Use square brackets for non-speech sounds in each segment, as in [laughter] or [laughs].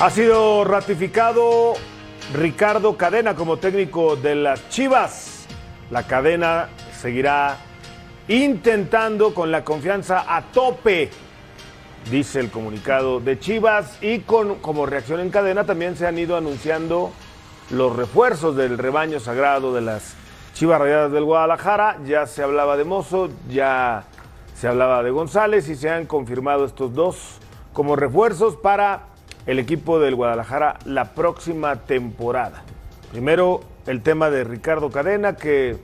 Ha sido ratificado Ricardo Cadena como técnico de las Chivas. La cadena seguirá intentando con la confianza a tope, dice el comunicado de Chivas, y con, como reacción en cadena también se han ido anunciando los refuerzos del rebaño sagrado de las Chivas Rayadas del Guadalajara. Ya se hablaba de Mozo, ya se hablaba de González y se han confirmado estos dos como refuerzos para el equipo del Guadalajara la próxima temporada. Primero, el tema de Ricardo Cadena, que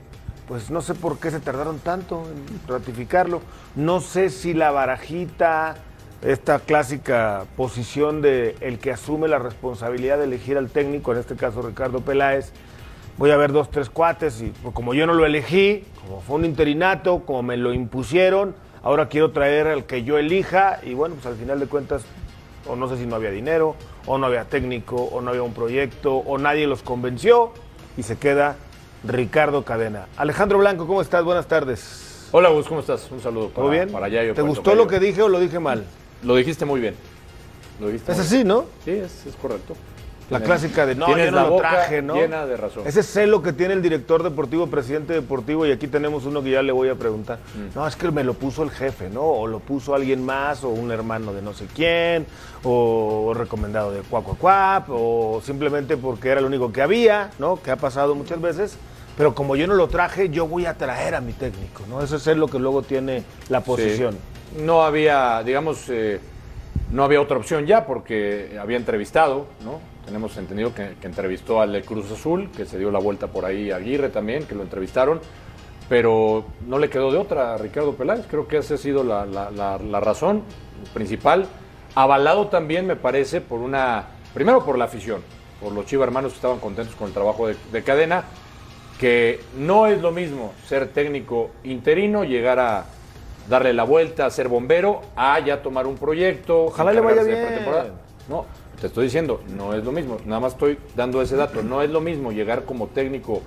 pues no sé por qué se tardaron tanto en ratificarlo. No sé si la barajita, esta clásica posición de el que asume la responsabilidad de elegir al técnico, en este caso Ricardo Peláez, voy a ver dos, tres cuates y pues, como yo no lo elegí, como fue un interinato, como me lo impusieron, ahora quiero traer al que yo elija y bueno, pues al final de cuentas, o no sé si no había dinero, o no había técnico, o no había un proyecto, o nadie los convenció y se queda Ricardo Cadena. Alejandro Blanco, ¿cómo estás? Buenas tardes. Hola Gus, ¿cómo estás? Un saludo para, ¿Todo bien? para Yayo, ¿Te gustó lo que dije o lo dije mal? Lo dijiste muy bien. Lo dijiste Es muy así, bien. ¿no? Sí, es, es correcto. La clásica de no, yo no la lo traje, ¿no? llena de razón. Ese celo que tiene el director deportivo, presidente deportivo, y aquí tenemos uno que ya le voy a preguntar. Mm. No, es que me lo puso el jefe, ¿no? O lo puso alguien más, o un hermano de no sé quién, o recomendado de Cuacuacuap, o simplemente porque era lo único que había, ¿no? Que ha pasado muchas veces. Pero como yo no lo traje, yo voy a traer a mi técnico, ¿no? Eso es lo que luego tiene la posición. Sí. No había, digamos, eh, no había otra opción ya porque había entrevistado, ¿no? Tenemos entendido que, que entrevistó al Cruz Azul, que se dio la vuelta por ahí a Aguirre también, que lo entrevistaron, pero no le quedó de otra a Ricardo Peláez. Creo que esa ha sido la, la- la- la razón principal. Avalado también, me parece, por una. Primero por la afición, por los Chiva hermanos que estaban contentos con el trabajo de, de cadena, que no es lo mismo ser técnico interino, llegar a darle la vuelta, ser bombero, a ya tomar un proyecto. Ojalá le vaya bien. pretemporada. No, te estoy diciendo, no es lo mismo. Nada más estoy dando ese dato. No es lo mismo llegar como técnico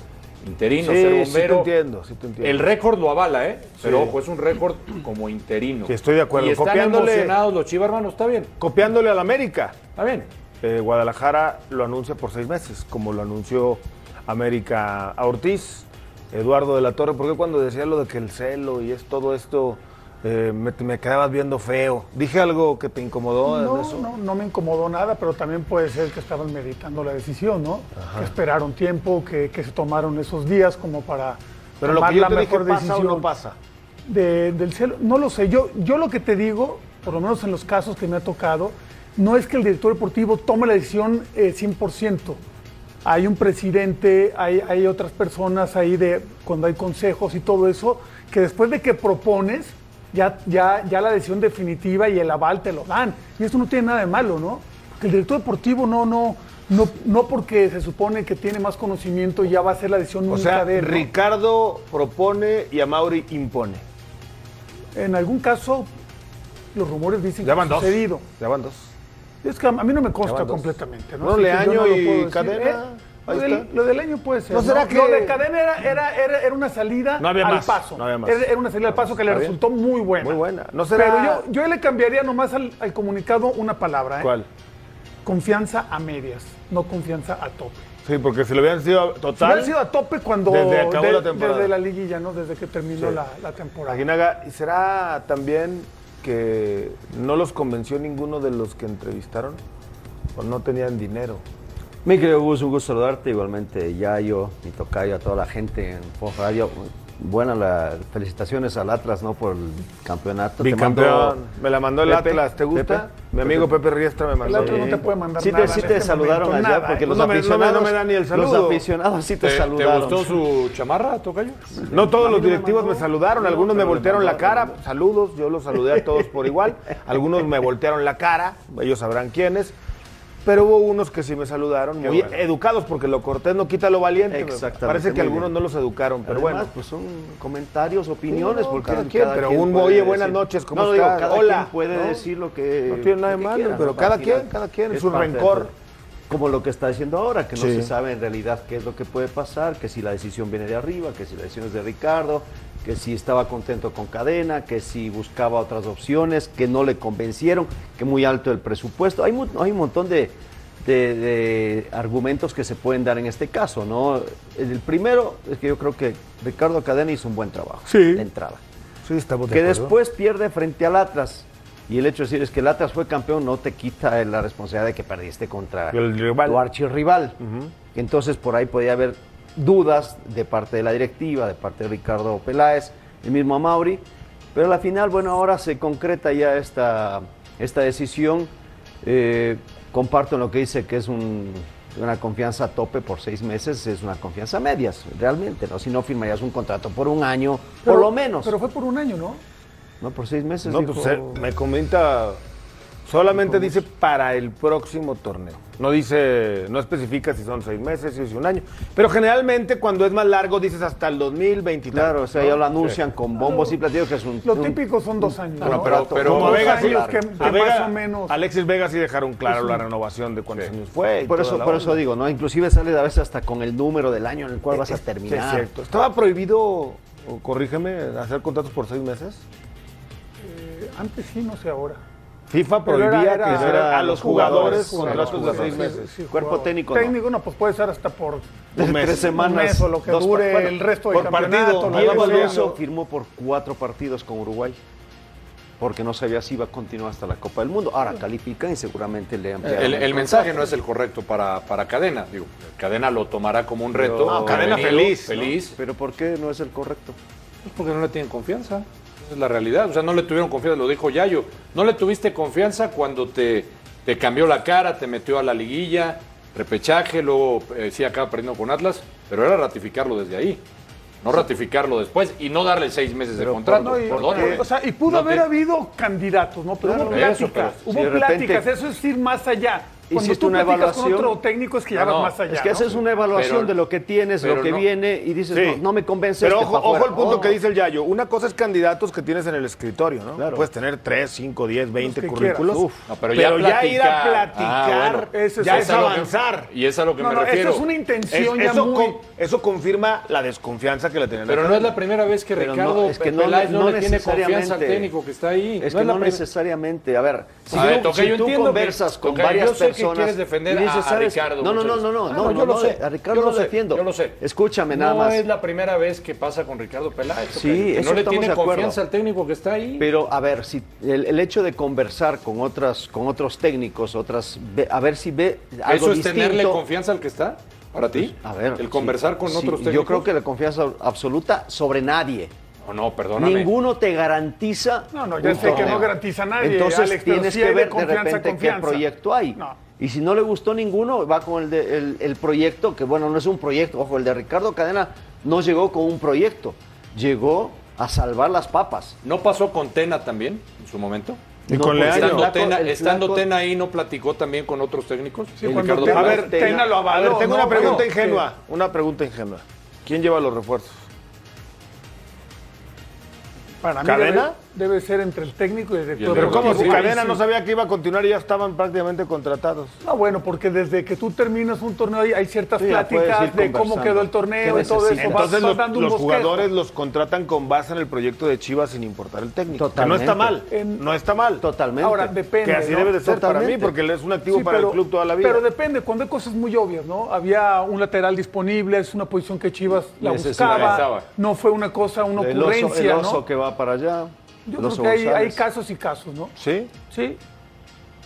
interino, Sí, ser sí te bombero. entiendo, sí te entiendo. El récord lo avala, ¿eh? Pero ojo, es un récord como interino. Sí, estoy de acuerdo. Y están Copiándole- emocionados los Chiva hermanos, está bien, Copiándole al América. está bien. Eh, Guadalajara lo anuncia por seis meses, como lo anunció América a Ortiz, Eduardo de la Torre, porque cuando decía lo de que el celo y es todo esto, eh, me, me quedabas viendo feo. ¿Dije algo que te incomodó No, eso? no, no me incomodó nada, pero también puede ser que estaban meditando la decisión, ¿no? Que esperaron tiempo, que, que se tomaron esos días como para Pero lo tomar que yo la te dije, mejor ¿pasa o decisión. no pasa? de- del celo. No lo sé, yo, yo lo que te digo, por lo menos en los casos que me ha tocado, no es que el director deportivo tome la decisión eh, 100%. Hay un presidente, hay, hay otras personas ahí de cuando hay consejos y todo eso, que después de que propones, ya, ya, ya la decisión definitiva y el aval te lo dan. Y eso no tiene nada de malo, ¿no? Porque el director deportivo no, no, no, no porque se supone que tiene más conocimiento ya va a ser la decisión O única sea, de él. ¿no? Ricardo propone y Amauri impone. En algún caso, los rumores dicen Ya que ha van dos. sucedido. Ya van dos. Es que a mí no me consta van completamente. ¿no? Que Leaño no y. Cadena, Eh, ahí lo, del, está. lo del año puede ser. ¿No será que- Lo de cadena era, era, era, era- una salida No había al más, paso. no había más. Era, era una salida al paso que le Está bien. resultó muy buena. Muy buena. ¿No será- Pero yo, yo le cambiaría nomás al, al comunicado una palabra. ¿eh? ¿Cuál? Confianza a medias, no confianza a tope. Sí, porque si lo hubieran sido Si total. hubiera sido a tope cuando Desde acabó la temporada. desde la liguilla, ¿no? Desde que terminó Sí. la, la temporada. Aguinaga, ¿y será también que no los convenció ninguno de los que entrevistaron? ¿O no tenían dinero? Mi querido Gus, un gusto saludarte. Igualmente, Yayo, mi tocayo, a toda la gente en Fox Radio. Buenas las felicitaciones al Atlas, ¿no? Por el campeonato. Te Bicampeón. mando- Pepe, gusta? Pepe. Mi amigo Pepe. Pepe Riestra me El mandó. otro no te puede mandar Sí nada. te, sí te este saludaron momento, allá, nada, porque los me- no me- aficionados, no me da ni el saludo. los aficionados sí te, ¿Te, te saludaron. gustó su chamarra, Tocayo? No todos los me directivos me, mandó. saludaron, No, algunos me me voltearon la mandó, cara, me mandó. saludos, yo los saludé a todos por igual, [laughs] algunos me voltearon la cara, ellos sabrán quiénes, pero hubo unos que sí me saludaron, muy bueno. educados, porque lo cortés no quita lo valiente, me Exactamente, parece que algunos bien. no los educaron, pero Además, bueno. pues son comentarios, opiniones, no, porque cada quien, pero un, oye, buenas noches, ¿cómo no, digo, cada Hola, quien puede ¿no? decir lo que No tiene nada de malo, pero cada quien, cada quien, es de rencor. Como lo que está diciendo ahora, que no Sí. se sabe en realidad qué es lo que puede pasar, que si la decisión viene de arriba, que si la decisión es de Ricardo, que si estaba contento con Cadena, que si buscaba otras opciones, que no le convencieron, que muy alto el presupuesto. Hay, hay un montón de, de, de argumentos que se pueden dar en este caso, ¿no? El primero es que yo creo que Ricardo Cadena hizo un buen trabajo Sí. de entrada. Sí, estamos de Que acuerdo. después pierde frente al Atlas. Y el hecho de decir es que el Atlas fue campeón no te quita la responsabilidad de que perdiste contra El rival. tu archirrival. Entonces por ahí podía haber dudas de parte de la directiva, de parte de Ricardo Peláez, el mismo Amauri. Pero a la final, bueno, ahora se concreta ya esta, esta decisión. Eh, comparto en lo que dice que es un- una confianza a tope por seis meses, es una confianza a medias, realmente, ¿no? Si no firmarías un contrato por un año, Pero- por lo menos. Pero fue por un año, ¿no? no, por seis meses. No, dijo- pues eh, me comenta, solamente dice para el próximo torneo. No dice, no especifica si son seis meses, si es un año. Pero generalmente cuando es más largo dices hasta el 2023. Claro, o sea, ya lo anuncian con bombos y platillos que es un... Lo un- típico son dos años. Bueno, ¿no? pero- Como pero- Como Vega, años sí, que, a que Vega- más o menos. Alexis Vega sí dejaron claro la renovación de cuántos años fue. y Por eso, por eso digo, ¿no? Inclusive sale a veces hasta con el número del año en el cual vas a Sí, terminar. es cierto. ¿Estaba prohibido, corrígeme, hacer contratos por seis meses? eh, antes sí, no sé ahora. FIFA prohibía era- era- que hicieran a los jugadores jugadores, contratos de seis Sí, meses. sí, Cuerpo jugador. técnico, no. Técnico no, pues puede ser hasta por Tres mes. un semanas. mes o lo que dos dure bueno, el resto por del partido. Diego. Alonso firmó por cuatro partidos con Uruguay. Porque no sabía si iba a continuar hasta la Copa del Mundo. Ahora califican y seguramente le ampliaron. El, el mensaje no es el correcto para, para Cadena. Digo, Cadena lo tomará como un reto. No, Cadena feliz, ¿no? Feliz. Pero ¿por qué no es el correcto? Pues porque no le tienen confianza. Es la realidad. O sea, no le tuvieron confianza, lo dijo Yayo. No le tuviste confianza cuando te, te cambió la cara, te metió a la liguilla, repechaje, luego eh, sí acaba perdiendo con Atlas, pero era ratificarlo desde ahí. No ratificarlo después y no darle seis meses de contrato. No, y, o sea, y pudo No haber te- habido candidatos, ¿no? Pero Claro, hubo eso, pláticas, pero hubo si de repente pláticas, eso es ir más allá. Cuando hiciste tú una platicas con evaluación- otro técnico es que ya No, vas más allá. es que ¿no? haces una evaluación Pero- de lo que tienes, pero lo que no. viene y dices, Sí. no, no me convence Pero este ojo, ojo el punto No. que dice el Yayo. Una cosa es candidatos que tienes en el escritorio, ¿no? Claro. Puedes tener 3, 5, 10, 20 que currículos. quieras. No, pero pero ya ya, ir a platicar. Ah, bueno. Ese es- ya es a lo que- avanzar. y es a lo que No, me no, refiero. eso es una Es- intención ya eso, muy... con- eso confirma la desconfianza que le tienen. Pero no es la primera vez que Pero Ricardo es que no- Peláez no, no le tiene confianza al técnico que está ahí. Es no que no necesariamente. A ver, si tú, conversas con varias que personas quieres defender y dices, a-. Ricardo No, no, no, no, no, veces. no, Ah, no, yo lo no, sé, a Ricardo yo lo lo sé, defiendo. yo lo sé. Escúchame nada no más. es la primera vez que pasa con Ricardo Peláez. Sí, que eso no le tiene confianza al técnico que está ahí. Pero a ver, si el, el hecho de conversar con otras, con otros técnicos, otras, a ver si ve algo ¿Eso es distinto. tenerle confianza al que está? ¿Para ti? A ver, El sí, conversar con sí, otros Yo técnicos. creo que la confianza absoluta sobre nadie. No, no, perdóname. Ninguno te garantiza. No, no, ya sé que torneo. no garantiza a nadie, Entonces Alex, pero tienes sí que de ver de confianza, repente qué confianza. proyecto hay. No. Y si no le gustó ninguno, va con el, de- el, el proyecto, que bueno, no es un proyecto. Ojo, el de Ricardo Cadena no llegó con un proyecto. Llegó a salvar las papas. ¿No pasó con Tena también en su momento? Y No, con Leaño. el Estando, Tena, estando flaco- Tena ahí, ¿no platicó también con otros técnicos? Sí, Ricardo Tena- A ver, Tena lo a avaló, ver, tengo ¿no? una pregunta ingenua. Una pregunta ingenua. ¿Quién lleva los refuerzos? Para ¿Cadena? Debe ser entre el técnico y el director. Pero Pero como si Cadena no sabía que iba a continuar y ya estaban prácticamente contratados. No, bueno, porque desde que tú terminas un torneo hay, ciertas Sí, pláticas de cómo quedó el torneo ¿Qué y todo eso. Vas- Entonces vas los, dando un los bosquejo. jugadores los contratan con base en el proyecto de Chivas sin importar el técnico. Que no está mal. En- no está mal. Totalmente. Ahora, depende. Que así ¿no? debe de ser para mí, Totalmente. porque él es un activo Sí, para pero- el club toda la vida. Pero depende, cuando hay cosas muy obvias, ¿no? Había un lateral disponible, es una posición que Chivas la Necesitaba. buscaba. No fue una cosa, una El oso, el ocurrencia, oso ¿no? que va para allá. Yo creo que hay, hay casos y casos, ¿no? ¿Sí? Sí.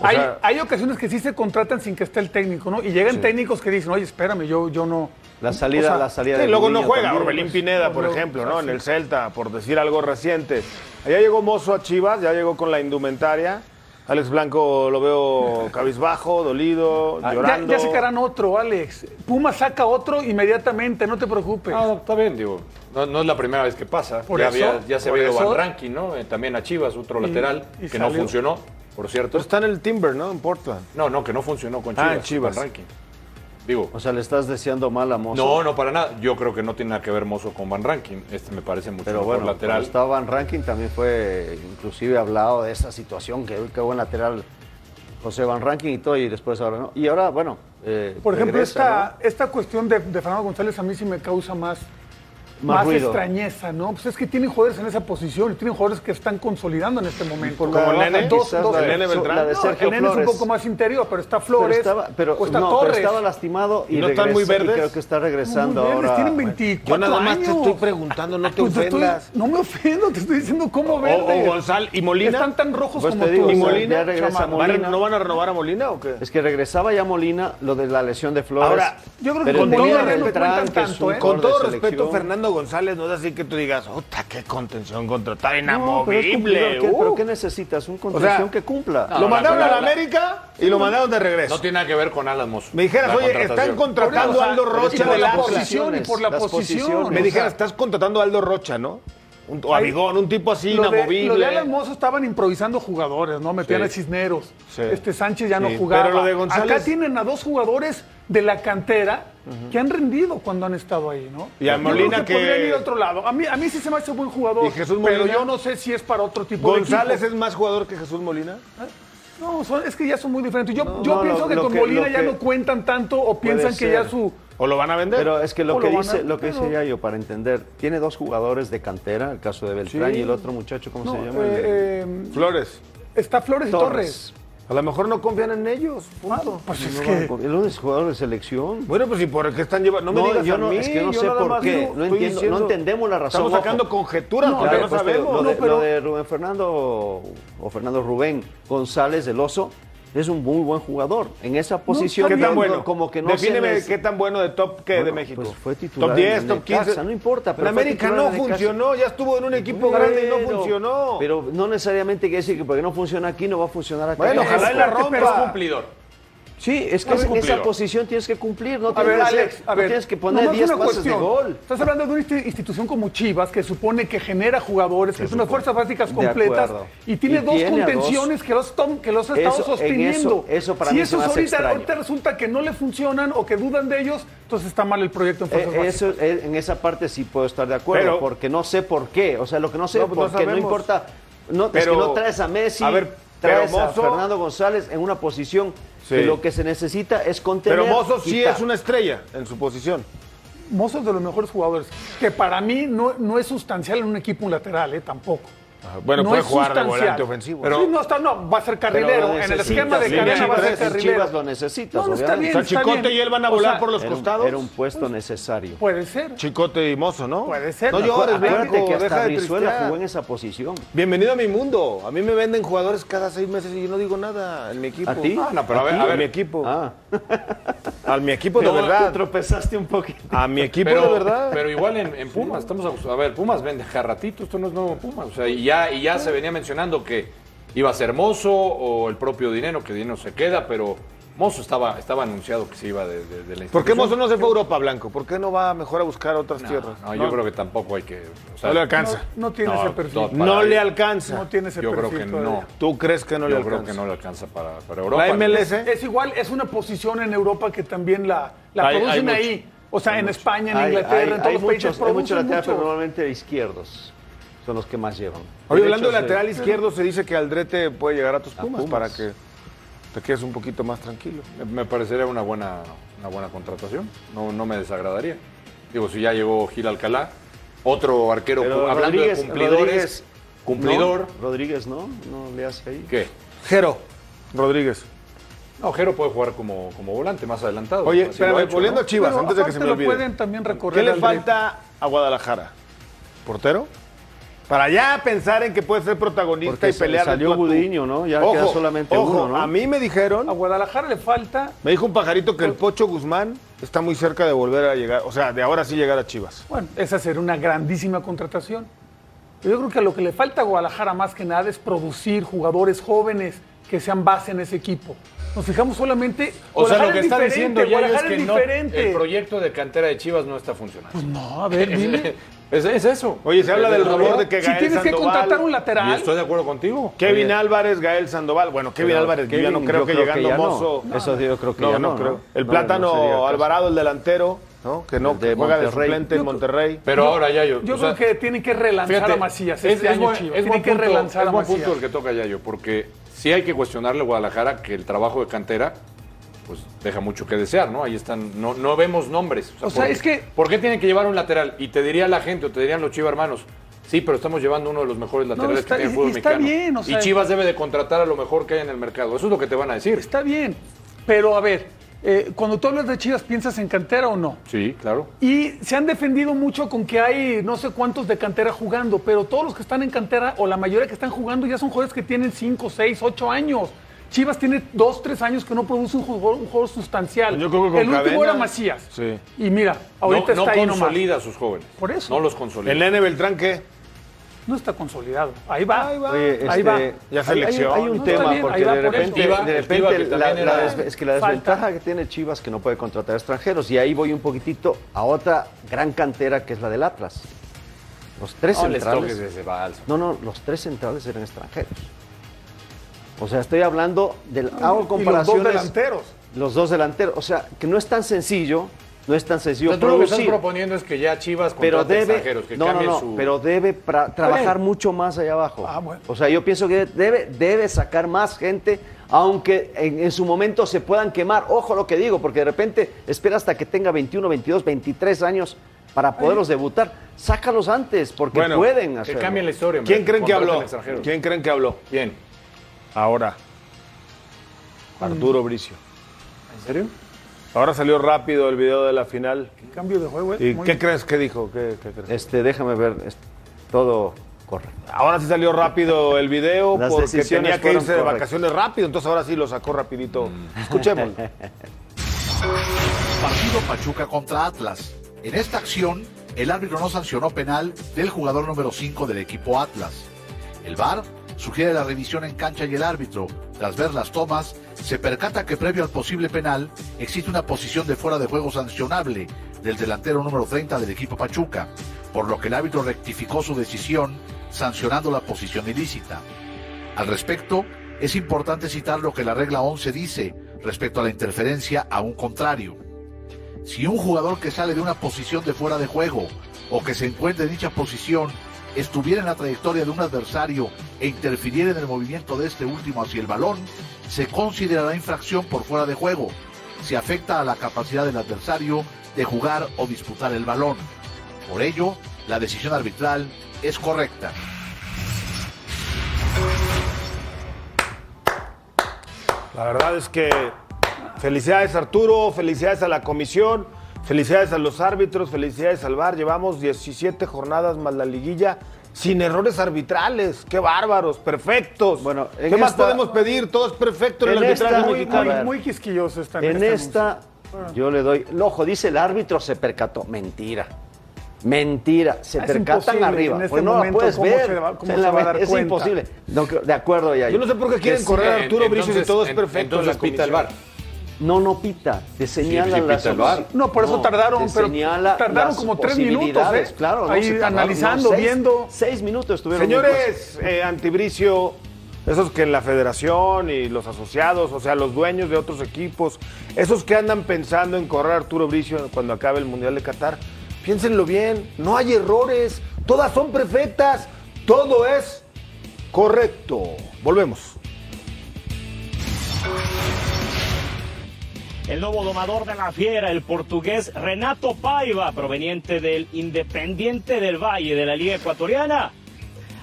O Hay, sea- hay ocasiones que sí se contratan sin que esté el técnico, ¿no? Y llegan técnicos que dicen, oye, espérame, yo, yo no. La salida, O sea, la salida Sí, de luego no juega también, Orbelín pues. Pineda, por ejemplo, ¿no? ah, En el Celta, por decir algo reciente. Allá llegó Mozo a Chivas, ya llegó con la indumentaria. Alex Blanco lo veo cabizbajo, dolido, Ah, Ya, llorando. ya sacarán otro, Alex. Puma saca otro inmediatamente, no te preocupes. Ah, está bien, digo. No, no es la primera vez que pasa. Por ya, eso, había- ya se había ido. Van Ranking, ¿no? Eh, también a Chivas, otro Y- lateral, y que no funcionó, por cierto. Pero está en el Timber, ¿no? En Portland. No, no, que no funcionó con Ah, Chivas. en Chivas. Van Ranking. Digo, O sea, le estás deseando mal a Mozo. no, no para nada. Yo creo que no tiene nada que ver Mozo con Van Ranking. Este me parece mucho Pero mejor bueno, lateral. cuando estaba en ranking también fue inclusive hablado de esa situación, que qué buen lateral José Van Ranking y todo, y después ahora no. Y ahora, bueno, eh, Por ejemplo, regresa, esta, esta cuestión de, de Fernando González a mí sí me causa más Más más, ruido. extrañeza, ¿no? Pues es que tienen jugadores en esa posición tienen jugadores que están consolidando en este momento. Como el nene, dos, dos- la de Nene Beltrán. la de no, Sergio el nene es un poco más interior, pero está Pero Flores estaba, pero, o está no, pero Torres. estaba lastimado y, ¿Y no están muy y verdes? creo que está regresando Muy verdes, ahora. Tienen 24 Yo nada más te años. estoy preguntando, no te Pues te estoy- ofendas. no me ofendo, te estoy diciendo cómo O, verdes. o González y Molina. Están tan rojos Pues como te digo, tú. ¿Y o sea, Molina? ya regresa Chama, ¿Van a- Molina. ¿No van a renovar a Molina o qué? Es que regresaba ya Molina, lo de la lesión de Flores. Ahora, yo creo que pero con no ¿eh? Con todo respeto, Fernando González, no es así que tú digas, puta, qué contención contra tal No, pero inamovible. cumplidor. ¿Qué- uh". ¿Pero qué necesitas? Un contención que cumpla. No, lo mandaron la- a la América y lo mandaron de regreso. No tiene nada que ver con Alan. Me dijeras, oye, están contratando O sea, a Aldo Rocha y por de la la posición y por la posición. Me dijeras, estás contratando a Aldo Rocha, ¿no? Un, o a Ahí- Bigón, un tipo así lo de, inamovible. lo de Alan Mozo estaban improvisando jugadores, ¿no? Metían Sí. a Cisneros. Sí. Este Sánchez ya no jugaba. pero lo de González- Acá tienen a dos jugadores de la cantera que han rendido cuando han estado ahí, ¿no? Y a Molina que- podrían ir a otro lado. A mí, a mí sí se me hace buen jugador. ¿Y Jesús Pero Molina? yo no sé si es para otro tipo González de es más jugador que Jesús Molina. equipo. No, son- es que ya son muy diferentes. Yo, No, yo no, pienso lo- que lo con que- Molina ya que no cuentan tanto o piensan que ya su... ¿O lo van a vender? Pero es que lo que lo dice, a- lo que dice Yayo, para entender, tiene dos jugadores de cantera, el caso de Beltrán Sí. y el otro muchacho, ¿cómo No, se llama? El eh, eh, Flores. está Flores y Torres. A lo mejor no confían en ellos. Ah, Punto. pues es No que... Él es jugador de selección. Bueno, pues ¿y por qué están llevando? No, me No, digas yo a no- mí, es que no yo sé por qué, digo, no entiendo- no entendemos la razón, Estamos ojo. sacando conjeturas No, porque no Pues, sabemos. lo, de, No, pero- lo de Rubén Fernando o Fernando Rubén González del Oso es un muy buen jugador. En esa posición, ¿Qué tan no- bueno? como que no se Defíneme les- qué tan bueno de top que de México. pues fue titular top 10, en top Necaxa, 15. no importa, pero En América no en funcionó, ya estuvo en un equipo grande y no funcionó. Pero no necesariamente quiere decir que porque no funciona aquí no va a funcionar acá. Bueno, ojalá y la rompa. Pero es cumplidor. Sí, es que Es en esa posición tienes que cumplir, no A tienes, ver, que, Alex, no ver. tienes que poner nomás 10 una pases de gol. Estás hablando de una insti- institución como Chivas que supone que genera jugadores, que son unas fuerzas básicas completas y tiene Y dos tiene a dos. contenciones que los, tom- que los ha estado Eso- en sosteniendo. eso- eso para si mí se hace ahorita, extraño. ahorita resulta que no le funcionan o que dudan de ellos, entonces está mal el proyecto en fuerzas Eh, eso, eh, en esa parte sí puedo estar de acuerdo, Pero- porque no sé por qué. O sea, lo que no sé No, no porque no, importa. No, es que no traes a Messi, a ver, traes pero a Fernando González en una posición Sí. que lo que se necesita es contener. Pero Mozo sí quitar. es una estrella en su posición. Mozo es de los mejores jugadores, que para mí no, no es sustancial en un equipo lateral, eh, tampoco. Bueno, no puede jugar de volante ofensivo. Sí, no, está, no, va a ser Pero carrilero. En el esquema de Cadena va a ser carrilero. Chivas lo necesitas, No, no está bien. O sea, está Chicote bien. y él van a O volar sea, por los Era un, costados. era un puesto necesario. Puede ser. Chicote y Mozo, ¿no? Puede ser. No llores, Acuérdate que hasta de Brizuela jugó en esa posición. Bienvenido a mi mundo. A mí me venden jugadores cada seis meses y yo no digo nada en mi equipo. ¿A ti? Ah, no, pero a ver, a ver. mi equipo. Ah, [laughs] A mi equipo de verdad. te tropezaste un poquito. A mi equipo Pero, de verdad. pero igual en, Pumas, estamos. A ver, Pumas vende cada ratito, esto no es nuevo Pumas. O sea, y ya, y ya se venía mencionando que iba a ser Mozo o el propio Dinero, que Dinero se queda, pero Mozo estaba, estaba anunciado que se iba de, de- de la ¿Por qué institución. Mozo no se fue a Europa, Blanco? ¿Por qué no va mejor a buscar otras No, tierras? no, yo creo que tampoco hay que. o sea, No le alcanza. No, no tiene No, ese perfil. no, No, No, le alcanza. tiene ese yo creo perfil. que todavía. no. ¿Tú crees que no yo le creo alcanza? que no le alcanza para, para Europa. La MLS. Es igual, es una posición en Europa que también la, la Hay- producen hay ahí. O sea, en España, en Hay- Inglaterra, hay- en todos los países hay laterales, pero mucho. normalmente izquierdos son los que más llevan. Oye, hablando de lateral izquierdo, se dice que Aldrete puede llegar a tus Pumas, Pumas. para que te quedes un poquito más tranquilo. Me- parecería una buena, una buena contratación. No, no me desagradaría. Digo, si ya llegó Gil Alcalá, otro arquero, Pero hablando Rodríguez- de cumplidores, Rodríguez, cumplidor. ¿no? Rodríguez, ¿no? No le hace ahí. ¿Qué? Jero Rodríguez. No, Jero puede jugar como, como volante más adelantado. Oye, espérame, hecho, volviendo ¿no? a Chivas, Pero antes de que se me lo pueden también recorrer ¿Qué le al falta a Guadalajara? ¿Portero? Para ya pensar en que puede ser protagonista Porque y pelear. salió a tú. Gudiño, ¿no? Ya queda solamente ojo, uno, ¿no? A mí me dijeron, A Guadalajara le falta, me dijo un pajarito que el Pocho Guzmán está muy cerca de volver a llegar, o sea, de ahora sí llegar a Chivas. bueno, esa sería una grandísima contratación. Pero yo creo que lo que le falta a Guadalajara más que nada es producir jugadores jóvenes que sean base en ese equipo. Nos fijamos solamente. O sea, lo que es está diciendo ya es Guadalajara que es no, diferente. el proyecto de cantera de Chivas no está funcionando. No, a ver, dime. [laughs] es, es eso. Oye, se habla del rumor de que si Gael tienes que contratar un Y lateral. estoy de acuerdo contigo. Kevin Oye, Álvarez, Gael Sandoval. Bueno, Kevin Pero Álvarez, yo ya no Kevin, creo yo que creo llegando ya no. Mozo. Eso yo creo que no, ya no, no, creo. El No, plátano. Alvarado, el delantero, ¿no? Que no que juega de suplente en Monterrey. Pero ahora ya yo. Yo o sea, creo que tienen que relanzar Fíjate, a Macías es, este es año, buen, Chivas. es Tienen que punto, relanzar es a buen Macías. punto el que toca Yayo, porque sí hay que cuestionarle a Guadalajara que el trabajo de cantera pues deja mucho que desear, ¿no? Ahí están, no, no vemos nombres. O sea, ¿por- es que- ¿Por qué tienen que llevar un lateral? Y te diría la gente, o te dirían los Chivas hermanos, sí, pero estamos llevando uno de los mejores laterales está- que tiene el fútbol está mexicano. bien, o sea- y Chivas debe de contratar a lo mejor que hay en el mercado. Eso es lo que te van a decir. Está bien, pero a ver, eh, cuando tú hablas de Chivas, ¿piensas en cantera o no? Sí, claro. Y se han defendido mucho con que hay no sé cuántos de cantera jugando, pero todos los que están en cantera o la mayoría que están jugando ya son jugadores que tienen 5, 6, 8 años. Chivas tiene 2, 3 años que no produce un jugador, un jugador sustancial. Yo creo que con El último Cadena- era Macías. Sí. Y mira, ahorita no no está ahí nomás. consolida a sus jóvenes. Por eso. No los consolida. ¿El Nene Beltrán qué? No está consolidado. Ahí va. Ahí va. Oye, ahí este, va. Ya hay- selección. Hay, hay un No, tema, bien, porque ahí de repente, de la, la des- es que la Falta. desventaja que tiene Chivas que no puede contratar extranjeros. Y ahí voy un poquitito a otra gran cantera que es la del Atlas. Los tres No les centrales. toques ese vals. No, no, los tres centrales eran extranjeros. O sea, estoy hablando del. Hago Y los comparaciones. dos delanteros. Los dos delanteros. O sea, que no es tan sencillo. No es tan sencillo. Pero lo que estás producir. proponiendo es que ya Chivas pero debe extranjeros, que no, no, no, su... pero debe pra- trabajar bien. mucho más allá abajo. Ah, bueno. O sea, yo pienso que debe, debe sacar más gente, aunque en, en su momento se puedan quemar. Ojo lo que digo, porque de repente espera hasta que tenga 21, 22, 23 años para poderlos debutar. Sácalos antes, porque Bueno, pueden Que hacerlo. cambien la historia. hombre, ¿Quién creen que habló? extranjeros. ¿Quién creen que habló? ¿Quién? Ahora. Arturo Bricio. ¿En serio? Ahora salió rápido el video de la final. Cambio de juego. ¿eh? ¿Y Muy qué bien. crees que dijo? ¿Qué, qué crees? Este, déjame ver, es- todo correcto. Ahora sí salió rápido el video Las porque tenía que irse de correctas. vacaciones rápido, entonces ahora sí lo sacó rapidito. Escuchemos. [laughs] Partido Pachuca contra Atlas. En esta acción, el árbitro no sancionó penal del jugador número 5 del equipo Atlas. El VAR sugiere la revisión en cancha y el árbitro, tras ver las tomas, se percata que previo al posible penal existe una posición de fuera de juego sancionable del delantero número 30 del equipo Pachuca, por lo que el árbitro rectificó su decisión sancionando la posición ilícita. Al respecto, es importante citar lo que la regla 11 dice respecto a la interferencia a un contrario. Si un jugador que sale de una posición de fuera de juego o que se encuentra en dicha posición estuviera en la trayectoria de un adversario e interfiriera en el movimiento de este último hacia el balón, se considerará infracción por fuera de juego, si afecta a la capacidad del adversario de jugar o disputar el balón. Por ello, la decisión arbitral es correcta. La verdad es que felicidades Arturo, felicidades a la comisión, felicidades a los árbitros, felicidades al VAR. Llevamos 17 jornadas más la liguilla sin errores arbitrales. ¡Qué bárbaros! ¡Perfectos! Bueno, en ¿Qué más podemos pedir? Todo es perfecto en el en arbitraje esta- Muy, mexicano. muy, quisquilloso está En este esta, yo le doy. Ojo, dice el árbitro se percató. Mentira. Mentira. Se Es percatan arriba. en este pues no la puedes cómo ver. se va- cómo En se la- va a dar es cuenta. imposible. No, de acuerdo, ya. Yo no sé por qué quieren correr a en- Arturo Bricio si todo es en- perfecto. en la Entonces pita el comisión. No, no pita. Te señala sí pita opci- No, por eso tardaron, pero tardaron como tres minutos, ¿eh? Claro, no, Ahí tardaron, analizando, seis- viendo. Seis minutos estuvieron. Señores, eh, Antibricio, esos que en la federación y los asociados, o sea, los dueños de otros equipos, esos que andan pensando en correr a Arturo Bricio cuando acabe el Mundial de Qatar, piénsenlo bien, no hay errores, todas son perfectas, todo es correcto. Volvemos. El nuevo domador de la fiera, el portugués Renato Paiva, proveniente del Independiente del Valle de la Liga Ecuatoriana,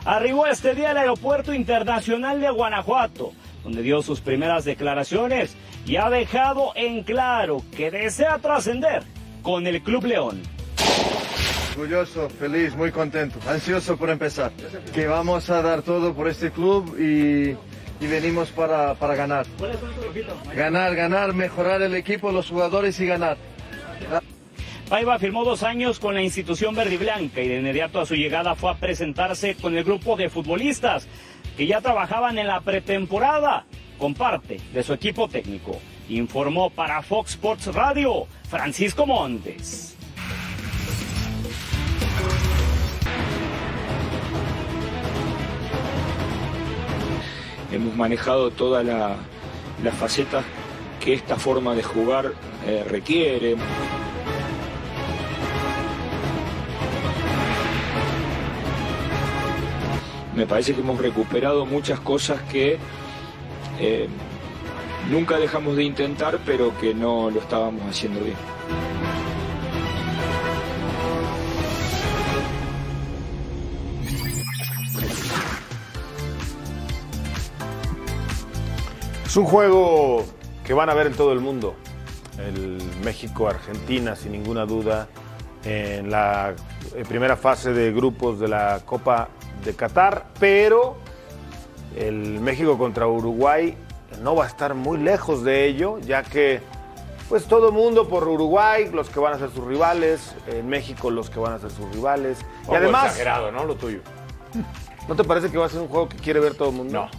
arribó este día al Aeropuerto Internacional de Guanajuato, donde dio sus primeras declaraciones y ha dejado en claro que desea trascender con el Club León. Orgulloso, feliz, muy contento, ansioso por empezar. Que vamos a dar todo por este club y, y venimos para, para ganar. Ganar, ganar, mejorar el equipo, los jugadores y ganar. Paiva firmó dos años con la institución verde y blanca y de inmediato a su llegada fue a presentarse con el grupo de futbolistas que ya trabajaban en la pretemporada con parte de su equipo técnico. Informó para Fox Sports Radio Francisco Montes. Hemos manejado toda la, la faceta que esta forma de jugar eh, requiere. Me parece que hemos recuperado muchas cosas que eh, nunca dejamos de intentar, pero que no lo estábamos haciendo bien. Es un juego que van a ver en todo el mundo. El México-Argentina, sin ninguna duda, en la eh, primera fase de grupos de la Copa de Qatar, pero el México contra Uruguay no va a estar muy lejos de ello, ya que pues todo el mundo por Uruguay, los que van a ser sus rivales, en México los que van a ser sus rivales. y además, exagerado, ¿no? Lo tuyo. ¿no te parece que va a ser un juego que quiere ver todo el mundo? No.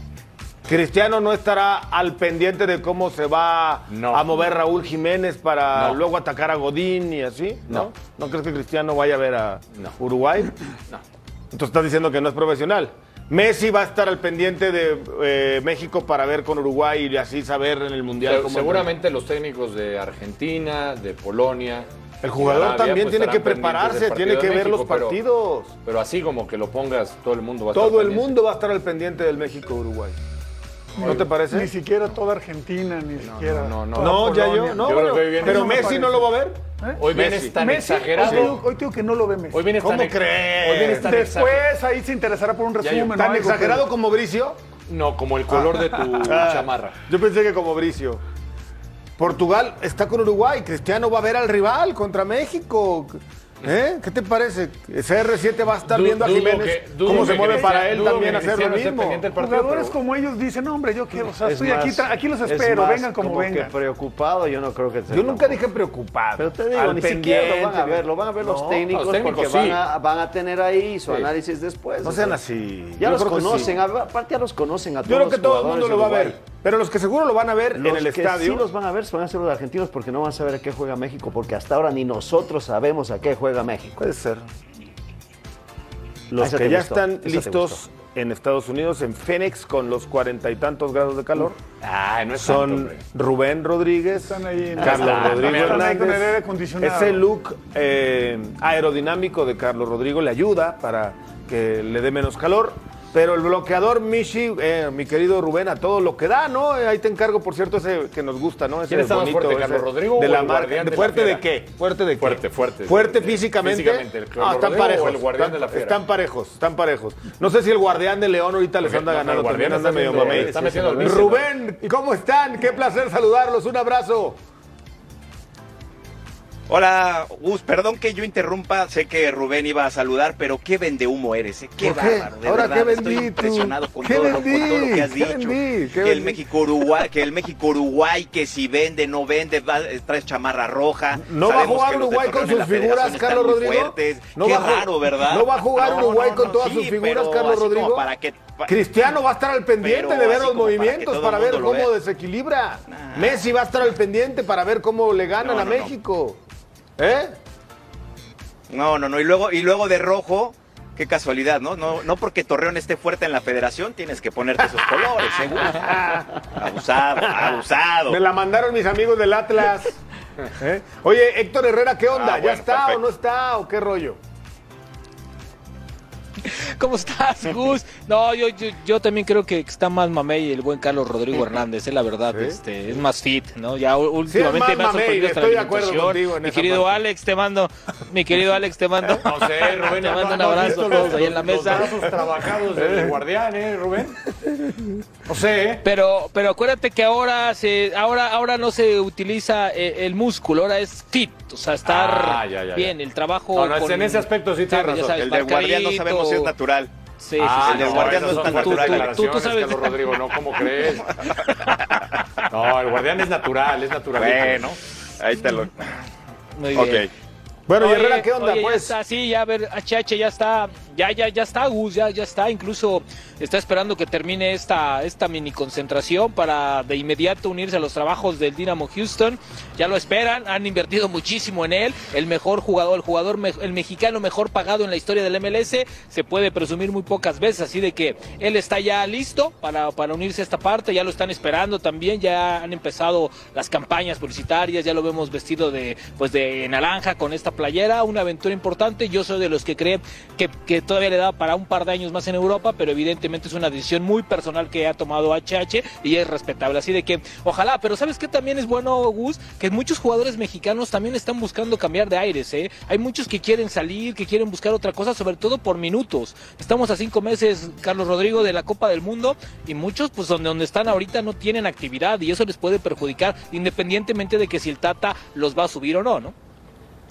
Cristiano no estará al pendiente de cómo se va No. a mover Raúl Jiménez para No. luego atacar a Godín y así, ¿no? No. ¿No crees que Cristiano vaya a ver a No. Uruguay? [laughs] No. Entonces estás diciendo que no es profesional. Messi va a estar al pendiente de eh, México para ver con Uruguay y así saber en el Mundial Se- cómo... seguramente los técnicos de Argentina, de Polonia. El jugador Arabia, también pues, tiene que prepararse, tiene que ver los México, partidos. Pero, así como que lo pongas, todo el mundo va a estar Todo el pendiente. mundo va a estar al pendiente del México-Uruguay. ¿No te parece? Ni siquiera toda Argentina, ni siquiera. no, no. toda No, ya yo, no, Yo bueno, viene- pero no me Messi no lo va a ver. ¿Eh? Hoy vienes Messi. tan Messi, exagerado. Hoy, te digo- hoy digo que no lo ve Messi. Hoy vienes ¿Cómo tan crees? Hoy vienes tan exagerado. Después ahí se interesará por un resumen. ¿Tan exagerado como Bricio? No, como el color de tu [laughs] Ah, chamarra. Yo pensé que como Bricio. Portugal está con Uruguay. Cristiano va a ver al rival contra México. ¿Eh? ¿Qué te parece? CR7 va a estar Du- viendo a Jiménez que- cómo se que mueve para él también que hacer lo mismo. partido, Jugadores pero- como ellos dicen, no, hombre, yo quiero, o sea, Es estoy más- aquí, aquí los es espero, más vengan como, que vengan. preocupado, yo no creo que sea Yo nunca tampoco. dije preocupado. Pero te digo, Al ni siquiera lo van a ver, lo van a ver los técnicos, los técnicos porque sí. van, a, van a tener ahí su Sí. análisis después. No sean sea, así. Ya Yo los que conocen, sí. aparte ya los conocen a todos Yo creo que todo el mundo lo va a ver. Pero los que seguro lo van a ver Los en el que estadio. sí los van a ver van a ser los argentinos porque no van a saber a qué juega México, porque hasta ahora ni nosotros sabemos a qué juega México. Puede ser. Los que ya gustó, están listos en Estados Unidos, en Phoenix, con los cuarenta y tantos grados de calor. Ah, no es tanto, Son. Rubén Rodríguez, Están ahí en- Carlos Están, Rodrigo están ahí con el aire Hernández. acondicionado. Ese look eh, aerodinámico de Carlos Rodrigo le ayuda para que le dé menos calor. Pero el bloqueador Michi, eh, mi querido Rubén, a todo lo que da, ¿no? Eh, ahí te encargo, por cierto, ese que nos gusta, ¿no? Ese ¿Quién está más bonito, fuerte, ese Carlos Rodrigo de la marca. de ¿Fuerte de qué? ¿Fuerte de qué? Fuerte, fuerte. ¿Fuerte físicamente? físicamente, el Carlos Ah, están Rodrigo o parejos. el guardián están, de la fiera. Están parejos, están parejos. No sé si el guardián de León ahorita les anda no, ganando, el guardián también anda medio mamey. Rubén, ¿cómo están? Qué placer saludarlos. Un abrazo. Hola, Gus, perdón que yo interrumpa, sé que Rubén iba a saludar, pero qué vende humo eres, ¿eh? qué bárbaro, de Ahora, verdad, ¿qué estoy vendí tú? impresionado con ¿Qué todo, lo, vendí? con todo lo que has ¿Qué dicho. vendí? ¿Qué que el? México Uruguay, que el México Uruguay, que si vende, no vende, va- traes chamarra roja. ¿No va a jugar Uruguay con sus figuras, Carlos Rodrigo? ¿No qué va raro, ¿verdad? ¿No va a jugar Uruguay con todas sus sí, figuras, pero Carlos Rodrigo? Para que, pa- Cristiano va a estar al pendiente Pero de ver los para movimientos para, ver lo cómo desequilibra. Messi va a estar al pendiente para ver cómo le ganan No, a no, no. México. ¿Eh? No, no, no. Y luego, y luego de rojo, qué casualidad, ¿no? No, no porque Torreón esté fuerte en la federación, tienes que ponerte esos colores, seguro. [laughs] Abusado, abusado. Me la mandaron mis amigos del Atlas. [laughs] ¿Eh? Oye, Héctor Herrera, ¿qué onda? Ah, ¿Ya bueno, está perfecto. o no está o qué rollo? ¿Cómo estás, Gus? No, yo, yo, yo también creo que está más mamey el buen Carlos Rodrigo Hernández, es la verdad, ¿Sí? este, es más fit, ¿no? Ya últimamente más me ha sorprendido hasta estoy de acuerdo alimentación. contigo en Mi querido parte. Alex, te mando, mi querido Alex, te mando, [laughs] No sé, Rubén. te mando un ¿no has abrazo todos ahí en la los mesa. brazos trabajados del [laughs] guardián, ¿eh, Rubén? No sé. Pero, pero acuérdate que ahora se, ahora, ahora no se utiliza eh, el músculo, ahora es fit, o sea, estar Ah, ya, ya, ya. bien, el trabajo. No, no, con- en ese aspecto sí tienes razón. sabes, El del guardián no sabemos si es natural. Sí, sí, Ah, sí, el del no, guardián no es tan natural. Tú- sabes- Carlos Rodrigo, ¿no? ¿Cómo crees? [laughs] No, el guardián es natural, es natural. Bueno, ahí te lo. Muy Ok. bien. Bueno, y Oye, Herrera, ¿qué onda? oye, ya pues está, sí, ya a ver, HH ya está, ya, ya, ya está, Gus, ya, ya está, incluso está esperando que termine esta, esta mini concentración para de inmediato unirse a los trabajos del Dynamo Houston. Ya lo esperan, han invertido muchísimo en él, el mejor jugador, el jugador, el mexicano mejor pagado en la historia del MLS, se puede presumir muy pocas veces, así de que él está ya listo para, para unirse a esta parte, ya lo están esperando también, ya han empezado las campañas publicitarias, ya lo vemos vestido de, pues de naranja con esta playera, una aventura importante. Yo soy de los que creen que todavía le da para un par de años más en Europa, pero evidentemente es una decisión muy personal que ha tomado HH y es respetable. Así de que ojalá, pero ¿sabes qué también es bueno, Gus? Que muchos jugadores mexicanos también están buscando cambiar de aires, ¿eh? Hay muchos que quieren salir, que quieren buscar otra cosa, sobre todo por minutos. Estamos a cinco meses, Carlos Rodrigo, de la Copa del Mundo y muchos, pues donde, donde están ahorita no tienen actividad y eso les puede perjudicar independientemente de que si el Tata los va a subir o no, ¿no?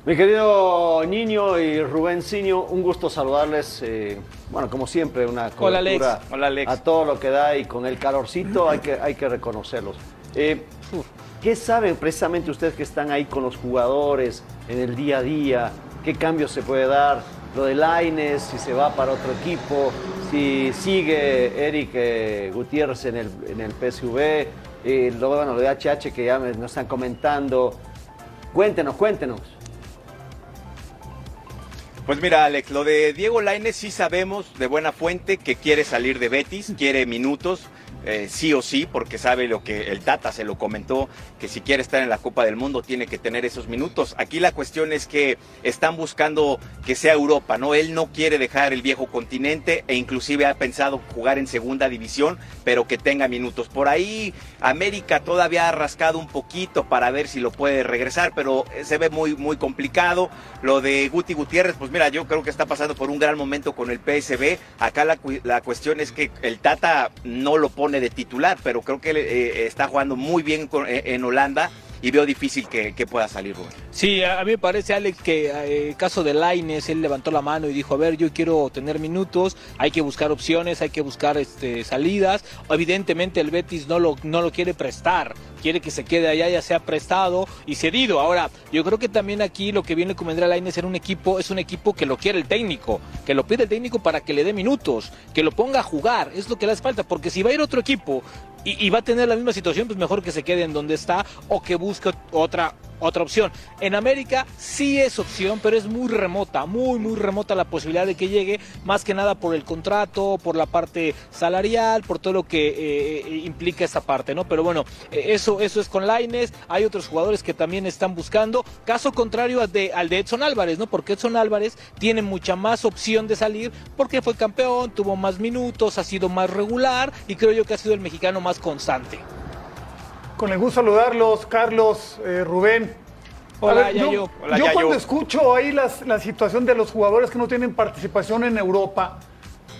Mi querido Niño y Rubén Ciño, un gusto saludarles. eh, bueno, como siempre, una Hola, Alex. cobertura Hola, Alex. a todo lo que da y con el calorcito hay que, hay que reconocerlos. Eh, ¿Qué saben precisamente ustedes que están ahí con los jugadores en el día a día? ¿Qué cambios se puede dar? Lo de Laines, si se va para otro equipo, si sigue Eric eh, Gutiérrez en el, en el PSV, lo, bueno, lo de HH que ya me- nos están comentando. Cuéntenos, cuéntenos. Pues mira, Alex, lo de Diego Lainez sí sabemos de buena fuente que quiere salir de Betis, quiere minutos, eh, sí o sí, porque sabe lo que el Tata se lo comentó, que si quiere estar en la Copa del Mundo tiene que tener esos minutos. Aquí la cuestión es que están buscando que sea Europa, ¿no? Él no quiere dejar el viejo continente e inclusive ha pensado jugar en segunda división, pero que tenga minutos. Por ahí América todavía ha rascado un poquito para ver si lo puede regresar, pero eh, se ve muy, muy complicado. Lo de Guti Gutiérrez, pues mira, yo creo que está pasando por un gran momento con el PSB. Acá la, la cuestión es que el Tata no lo pone de titular, pero creo que eh, está jugando muy bien eh, en Holanda y veo difícil que, pueda salir. Rubén. Sí, a mí me parece, Alex, que eh, caso de Laines, él levantó la mano y dijo, a ver, yo quiero tener minutos, hay que buscar opciones, hay que buscar este, salidas. Evidentemente el Betis no lo, no lo quiere prestar, quiere que se quede allá, ya sea prestado y cedido. Ahora, yo creo que también aquí lo que bien le convendrá a Laines era un equipo, es un equipo que lo quiere el técnico, que lo pide el técnico para que le dé minutos, que lo ponga a jugar, es lo que le hace falta, porque si va a ir otro equipo y, y va a tener la misma situación, pues mejor que se quede en donde está o que busque otra otra opción. En América sí es opción, pero es muy remota, muy, muy remota la posibilidad de que llegue, más que nada por el contrato, por la parte salarial, por todo lo que eh, eh, implica esta parte, ¿no? Pero bueno, eh, eso, eso es con Laines, hay otros jugadores que también están buscando, caso contrario al de, al de Edson Álvarez, ¿no? Porque Edson Álvarez tiene mucha más opción de salir porque fue campeón, tuvo más minutos, ha sido más regular y creo yo que ha sido el mexicano más constante. Con el gusto saludarlos, Carlos, eh, Rubén. Hola, ver, yo, Hola, yo Yayo. cuando escucho ahí las- la situación de los jugadores que no tienen participación en Europa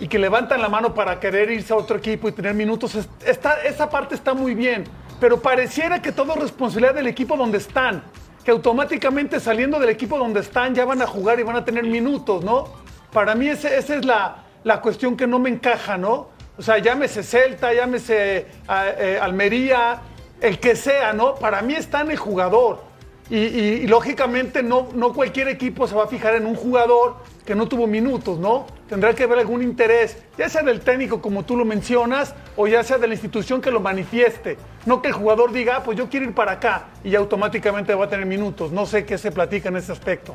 y que levantan la mano para querer irse a otro equipo y tener minutos, es- está, esa parte está muy bien, pero pareciera que todo es responsabilidad del equipo donde están, que automáticamente saliendo del equipo donde están ya van a jugar y van a tener minutos, ¿no? Para mí ese- esa es la, la cuestión que no me encaja, ¿no? O sea, llámese Celta, llámese ah, eh, Almería, el que sea, ¿no? Para mí está en el jugador. Y, lógicamente no, no cualquier equipo se va a fijar en un jugador que no tuvo minutos, ¿no? Tendrá que haber algún interés, ya sea del técnico como tú lo mencionas, o ya sea de la institución que lo manifieste. No que el jugador diga, "Ah, pues yo quiero ir para acá y automáticamente va a tener minutos. No sé qué se platica en ese aspecto.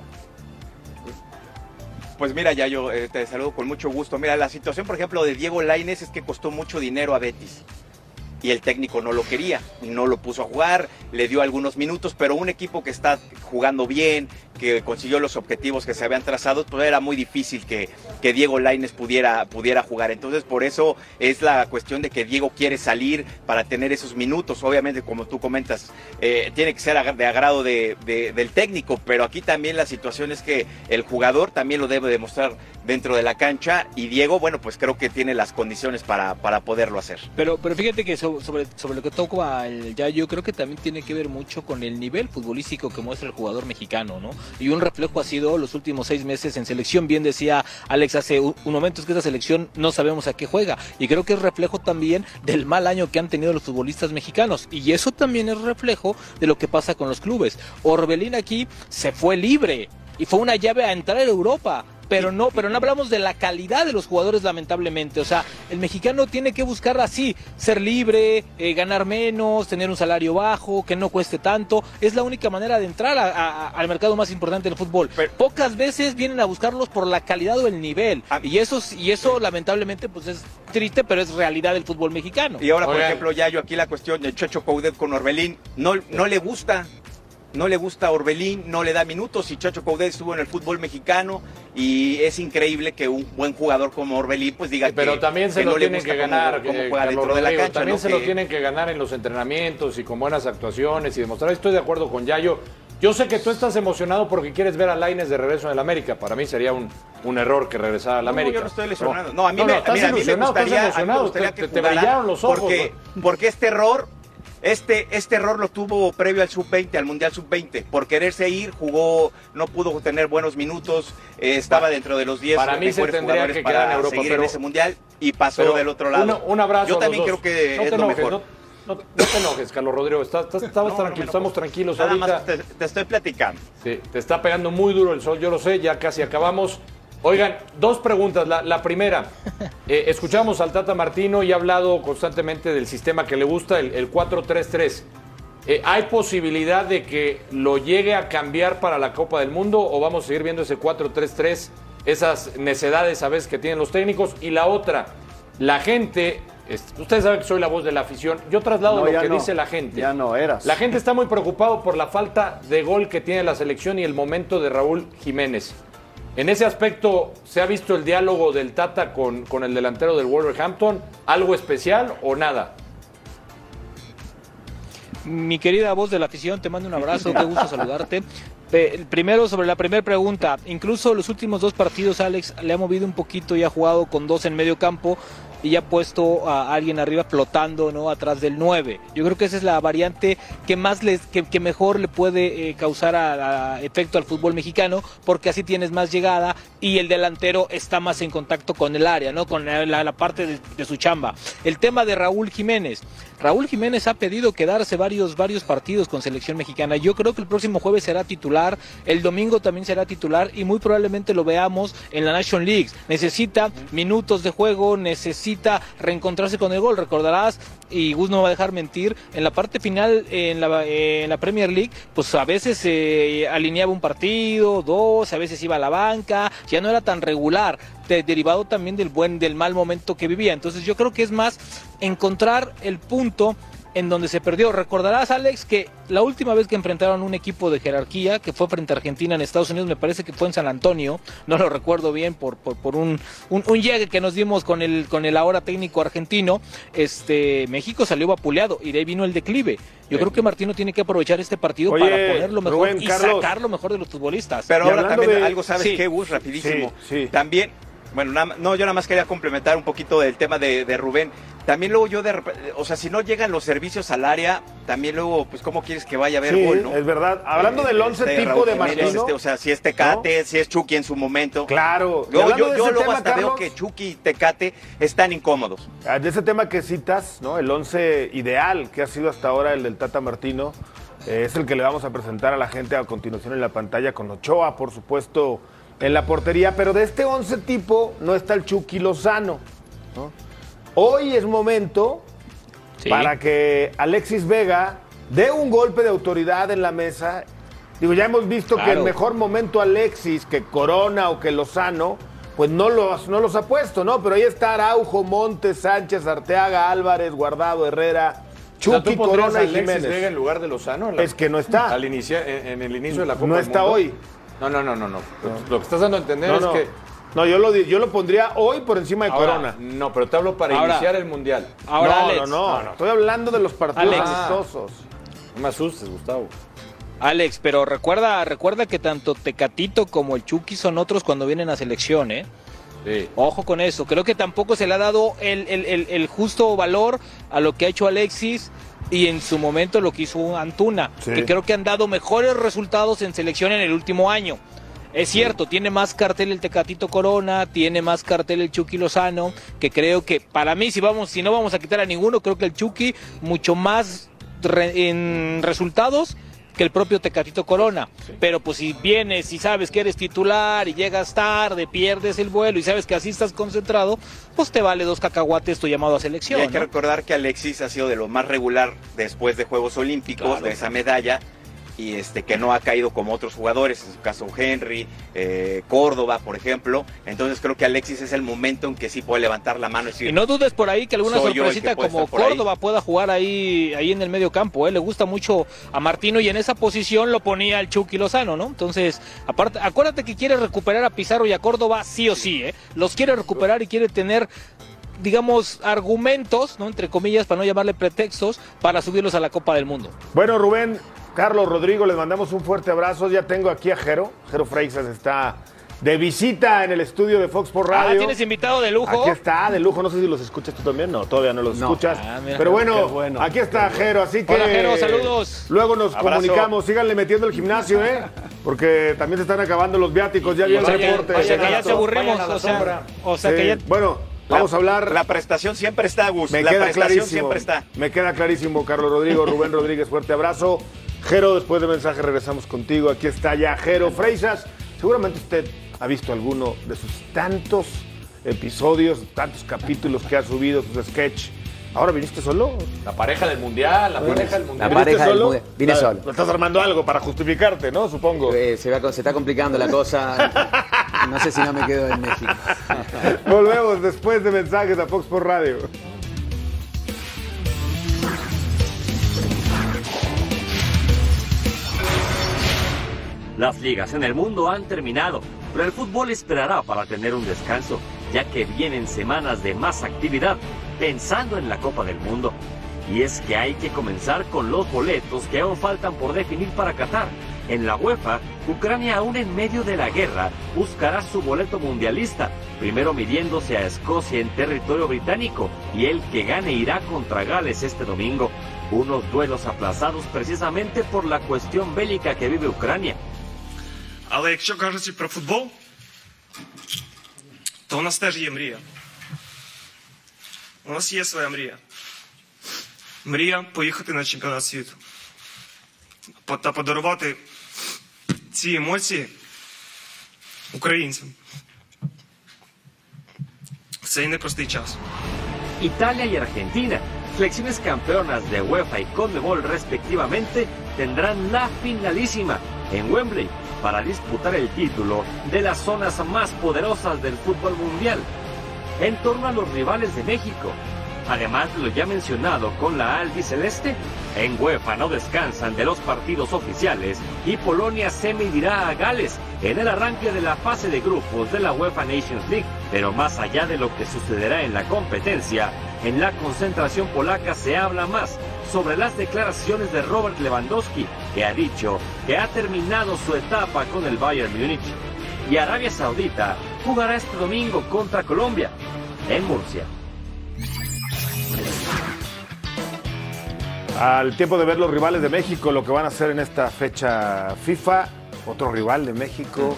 Pues mira, ya yo eh, te saludo con mucho gusto. Mira, la situación, por ejemplo, de Diego Lainez es que costó mucho dinero a Betis. Y el técnico no lo quería, y no lo puso a jugar, le dio algunos minutos, pero un equipo que está jugando bien, que consiguió los objetivos que se habían trazado, pues era muy difícil que, que Diego Lainez pudiera, pudiera jugar. Entonces, por eso es la cuestión de que Diego quiere salir para tener esos minutos. Obviamente, como tú comentas, eh, tiene que ser de agrado de- de- del técnico, pero aquí también la situación es que el jugador también lo debe demostrar dentro de la cancha y Diego, bueno, pues creo que tiene las condiciones para, para poderlo hacer. Pero, pero fíjate que so- sobre, sobre lo que toca el ya yo creo que también tiene que ver mucho con el nivel futbolístico que muestra el jugador mexicano, ¿no? Y un reflejo ha sido los últimos seis meses en selección. Bien decía Alex hace un, momento es que esta selección no sabemos a qué juega. Y creo que es reflejo también del mal año que han tenido los futbolistas mexicanos. Y eso también es reflejo de lo que pasa con los clubes. Orbelín aquí se fue libre y fue una llave a entrar a Europa. Pero no, pero no hablamos de la calidad de los jugadores, lamentablemente. O sea, el mexicano tiene que buscar así, ser libre, eh, ganar menos, tener un salario bajo, que no cueste tanto. Es la única manera de entrar a- a- al mercado más importante del fútbol. Pocas veces vienen a buscarlos por la calidad o el nivel. Y eso, y eso lamentablemente, pues es triste, pero es realidad del fútbol mexicano. Y ahora, por ejemplo, ya yo aquí la cuestión de Chocho Coudet con Orbelín, no, no le gusta. No le gusta Orbelín, no le da minutos y Chacho Coudet estuvo en el fútbol mexicano y es increíble que un buen jugador como Orbelín pues diga Pero que, también se que lo no tienen que ganar. cómo eh, juega dentro de la cancha. También ¿no? se lo tienen que ganar en los entrenamientos y con buenas actuaciones y demostrar. Estoy de acuerdo con Yayo. Yo sé que tú estás emocionado porque quieres ver a Laines de regreso en el América. Para mí sería un, un error que regresara al No, América. yo no estoy lesionado. No, a mí, no, me, estás mira, a mí me gustaría, a mí me emocionado, gustaría te- que te- te jugara brillaron los ojos, Porque, porque este error, este, este error lo tuvo previo al sub-20, al Mundial sub-20. Por quererse ir, jugó, no pudo tener buenos minutos, eh, estaba dentro de los 10 Para mí se mejores tendría jugadores que para en Europa, seguir pero- en ese Mundial y pasó del otro lado. una- un abrazo. Yo también creo que no es lo mejor. No, no- no te enojes, Carlos Rodrigo. Estás, No, tranquilo, estamos tranquilos Nada ahorita. más te, te estoy platicando. Sí, te está pegando muy duro el sol, yo lo sé, ya casi acabamos. Oigan, dos preguntas. La, la primera, [laughs] eh, escuchamos al Tata Martino y ha hablado constantemente del sistema que le gusta, el, el 4-3-3. Eh, ¿Hay posibilidad de que lo llegue a cambiar para la Copa del Mundo o vamos a seguir viendo ese 4-3-3, esas necedades a veces que tienen los técnicos? Y la otra, la gente, es- ustedes saben que soy la voz de la afición, yo traslado No, lo que no. dice la gente. Ya no eras. La gente está muy preocupado por la falta de gol que tiene la selección y el momento de Raúl Jiménez. En ese aspecto, ¿se ha visto el diálogo del Tata con, con el delantero del Wolverhampton? ¿Algo especial o nada? Mi querida voz de la afición, te mando un abrazo, qué gusto saludarte. [laughs] Eh, primero, sobre la primera pregunta, incluso los últimos dos partidos, Alex, le ha movido un poquito y ha jugado con dos en medio campo y ya puesto a alguien arriba flotando, ¿no? Atrás del 9. Yo creo que esa es la variante que más les, que, mejor le puede eh, causar efecto al fútbol mexicano, porque así tienes más llegada y el delantero está más en contacto con el área, ¿no? Con la, parte de, su chamba. El tema de Raúl Jiménez. Raúl Jiménez ha pedido quedarse varios, varios partidos con selección mexicana. Yo creo que el próximo jueves será titular, el domingo también será titular y muy probablemente lo veamos en la Nation League. Necesita minutos de juego, necesita reencontrarse con el gol. Recordarás, y Gus no va a dejar mentir, en la parte final en la, Premier League, pues a veces se alineaba un partido, dos, a veces iba a la banca, ya no era tan regular de- derivado también del buen del mal momento que vivía. Entonces yo creo que es más encontrar el punto en donde se perdió. Recordarás, Alex, que la última vez que enfrentaron un equipo de jerarquía, que fue frente a Argentina en Estados Unidos, me parece que fue en San Antonio, no lo recuerdo bien por, por, por un, un, un llegue que nos dimos con el, con el ahora técnico argentino, este México salió vapuleado y de ahí vino el declive. Yo creo que Martino tiene que aprovechar este partido Oye, para poner lo mejor Rubén, y Carlos. sacar lo mejor de los futbolistas. Pero Y ahora también de- algo, ¿sabes Sí. qué, Gus? Rapidísimo. Sí, sí. También, bueno, nada no, yo nada más quería complementar un poquito del tema de, de Rubén. También luego yo de o sea, si no llegan los servicios al área, también luego, pues, ¿cómo quieres que vaya a haber Sí, gol, no? es verdad. Hablando Eh, del once este, tipo Raúl de Martino. este, o sea, si es Tecate, si es Chucky en su momento. Claro. Yo, yo, luego tema, hasta veo que Chucky y Tecate están incómodos. Ah, De ese tema que citas, ¿no? El 11 ideal que ha sido hasta ahora el del Tata Martino, eh, es el que le vamos a presentar a la gente a continuación en la pantalla con Ochoa, por supuesto, en la portería. Pero de este 11 tipo no está el Chucky Lozano. ¿no? Hoy es momento Sí. para que Alexis Vega dé un golpe de autoridad en la mesa. Digo, ya hemos visto que el mejor momento Alexis, que Corona o que Lozano, pues no los, no los ha puesto, ¿no? Pero ahí está Araujo, Montes, Sánchez, Arteaga, Álvarez, Guardado, Herrera, O sea, Chucky, ¿tú pondrías Corona y Jiménez. Vega en lugar de Lozano? la- Es que no está. Al inicia- en, en el inicio de la Copa No del está Mundo? hoy. No, no, no, no. no. Lo- que estás dando a entender No, es no. que... No, yo lo, yo lo pondría hoy por encima de Ahora, Corona. No, pero te hablo para Ahora- iniciar el Mundial. Ahora, no, Alex, no, no, Estoy hablando de los partidos Alex. amistosos. No me asustes, Gustavo. Alex, pero recuerda, recuerda que tanto Tecatito como el Chucky son otros cuando vienen a selección, ¿eh? Sí. Ojo con eso. Creo que tampoco se le ha dado el, el- el- el justo valor a lo que ha hecho Alexis y en su momento lo que hizo Antuna, Sí. que creo que han dado mejores resultados en selección en el último año. Es cierto, tiene más cartel el Tecatito Corona, tiene más cartel el Chucky Lozano, que creo que para mí si vamos, si no vamos a quitar a ninguno, creo que el Chucky mucho más re- en resultados que el propio Tecatito Corona. Pero pues si vienes y sabes que eres titular y llegas tarde, pierdes el vuelo y sabes que así estás concentrado, pues te vale dos cacahuates tu llamado a Y selección. hay que recordar que Alexis ha sido de lo más regular después de Juegos Olímpicos, Claro. de esa medalla. Y este que no ha caído como otros jugadores, en su caso Henry, eh, Córdoba, por ejemplo. Entonces creo que Alexis es el momento en que sí puede levantar la mano y decir, Y no dudes por ahí que alguna sorpresita que como ahí. Córdoba pueda jugar ahí, ahí en el medio campo. ¿eh? Le gusta mucho a Martino y en esa posición lo ponía el Chucky Lozano, ¿no? Entonces, aparte, acuérdate que quiere recuperar a Pizarro y a Córdoba sí o sí, ¿eh? Los quiere recuperar y quiere tener digamos, argumentos, ¿no? Entre comillas, para no llamarle pretextos, para subirlos a la Copa del Mundo. Bueno, Rubén, Carlos, Rodrigo, les mandamos un fuerte abrazo. Ya tengo aquí a Jero. Jero Freixas está de visita en el estudio de Fox por Radio. Ah, tienes invitado de lujo. Aquí está, de lujo. No sé si los escuchas tú también. No, todavía no los No. escuchas. Ah, mira. Pero bueno, aquí está Jero, así que. Hola, Jero, saludos. Luego nos Abrazo. comunicamos. Síganle metiendo el [laughs] gimnasio, ¿eh? Porque también se están acabando los viáticos. Ya vi el que, reporte. o sea que ya te aburrimos, Vayan a la o sea, sombra. o sea Sí, que ya... Bueno, vamos a hablar. La prestación siempre está, Gus. Me la queda prestación clarísimo. siempre está. Me queda clarísimo, Carlos Rodrigo, Rubén Rodríguez, fuerte abrazo. Jero, después de mensaje regresamos contigo. Aquí está ya Jero Freisas. Seguramente usted ha visto alguno de sus tantos episodios, tantos capítulos que ha subido, sus sketch. ¿Ahora viniste solo? La pareja del mundial, la pareja del La mundial. pareja ¿Viniste del solo? Mundial. Vine Ah, solo. Estás armando algo para justificarte, ¿no? Supongo. Eh, se, va- se está complicando la cosa. No sé si no me quedo en México. [laughs] Volvemos después de mensajes a Fox por Radio. Las ligas en el mundo han terminado, pero el fútbol esperará para tener un descanso, ya que vienen semanas de más actividad, pensando en la Copa del Mundo. Y es que hay que comenzar con los boletos que aún faltan por definir para Qatar. En la UEFA, Ucrania aún en medio de la guerra buscará su boleto mundialista, primero midiéndose a Escocia en territorio británico y el que gane irá contra Gales este domingo. Unos duelos aplazados precisamente por la cuestión bélica que vive Ucrania. Але якщо кажучи про футбол, то у нас теж є мрія. У нас є своя мрія. Мрія поїхати на чемпіонат світу. Та подарувати ці емоції українцям. В цей непростий час. Italia y Argentina, selecciones campeonas de UEFA y Conmebol respectivamente, tendrán la finalísima en Wembley para disputar el título de las zonas más poderosas del fútbol mundial, en torno a los rivales de México. Además de lo ya mencionado con la albiceleste, en UEFA no descansan de los partidos oficiales y Polonia se medirá a Gales en el arranque de la fase de grupos de la UEFA Nations League. Pero más allá de lo que sucederá en la competencia, en la concentración polaca se habla más sobre las declaraciones de Robert Lewandowski, que ha dicho que ha terminado su etapa con el Bayern Múnich. Y Arabia Saudita jugará este domingo contra Colombia en Murcia. Al tiempo de ver los rivales de México, lo que van a hacer en esta fecha FIFA, otro rival de México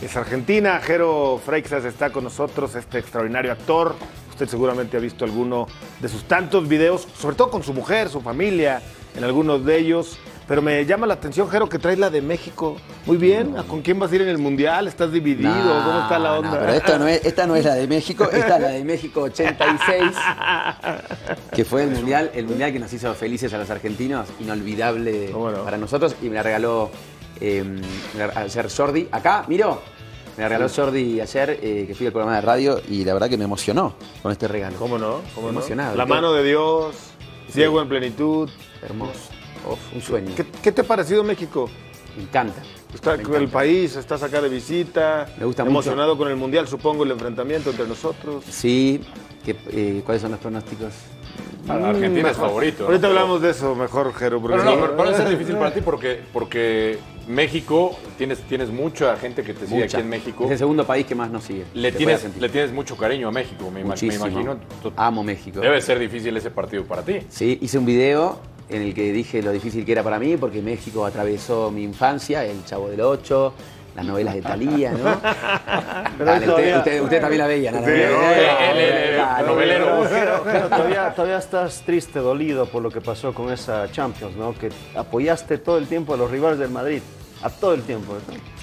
es Argentina. Jero Freixas está con nosotros, este extraordinario actor. Usted seguramente ha visto alguno de sus tantos videos, sobre todo con su mujer, su familia, en algunos de ellos. Pero me llama la atención, Jero, que traes la de México. Muy bien, ¿con quién vas a ir en el Mundial? ¿Estás dividido? No, ¿Cómo está la no, onda? pero esta no, es, esta no es la de México, esta es la de México 86, [laughs] que fue el mundial, el mundial que nos hizo felices a los argentinos, inolvidable para nosotros, y me la regaló eh, ayer Jordi, acá, miro, me regaló Jordi ayer, eh, que fui al programa de radio, y la verdad que me emocionó con este regalo. ¿Cómo no? ¿Cómo no? Emocionado. La mano de Dios, ciego en plenitud. Hermoso. Un sueño. ¿Qué, qué te ha parecido México? Me encanta. Está Me el país, estás acá de visita. Me gusta Emocionado con el Mundial, supongo, el enfrentamiento entre nosotros. Sí, eh, ¿cuáles son los pronósticos? Argentina es Mejor. favorito. ¿no? Ahorita hablamos de eso mejor, Jero. porque no, pero, pero va a ser difícil para ti porque, porque México, tienes, tienes mucha gente que te sigue Mucha. aquí en México. Es el segundo país que más nos sigue. Le tienes, le tienes mucho cariño a México, me, ima- me Muchísimo. imagino. Amo México. Debe ser difícil ese partido para ti. Sí, hice un video en el que dije lo difícil que era para mí, porque México atravesó mi infancia, El Chavo del Ocho, las novelas de Talía, ¿no? [laughs] Dale, todavía- usted, usted- usted también la veía, ¿no? Sí, La [laughs] todavía, todavía estás triste, dolido por lo que pasó con esa Champions, ¿no? Que apoyaste todo el tiempo a los rivales del Madrid. A todo el tiempo.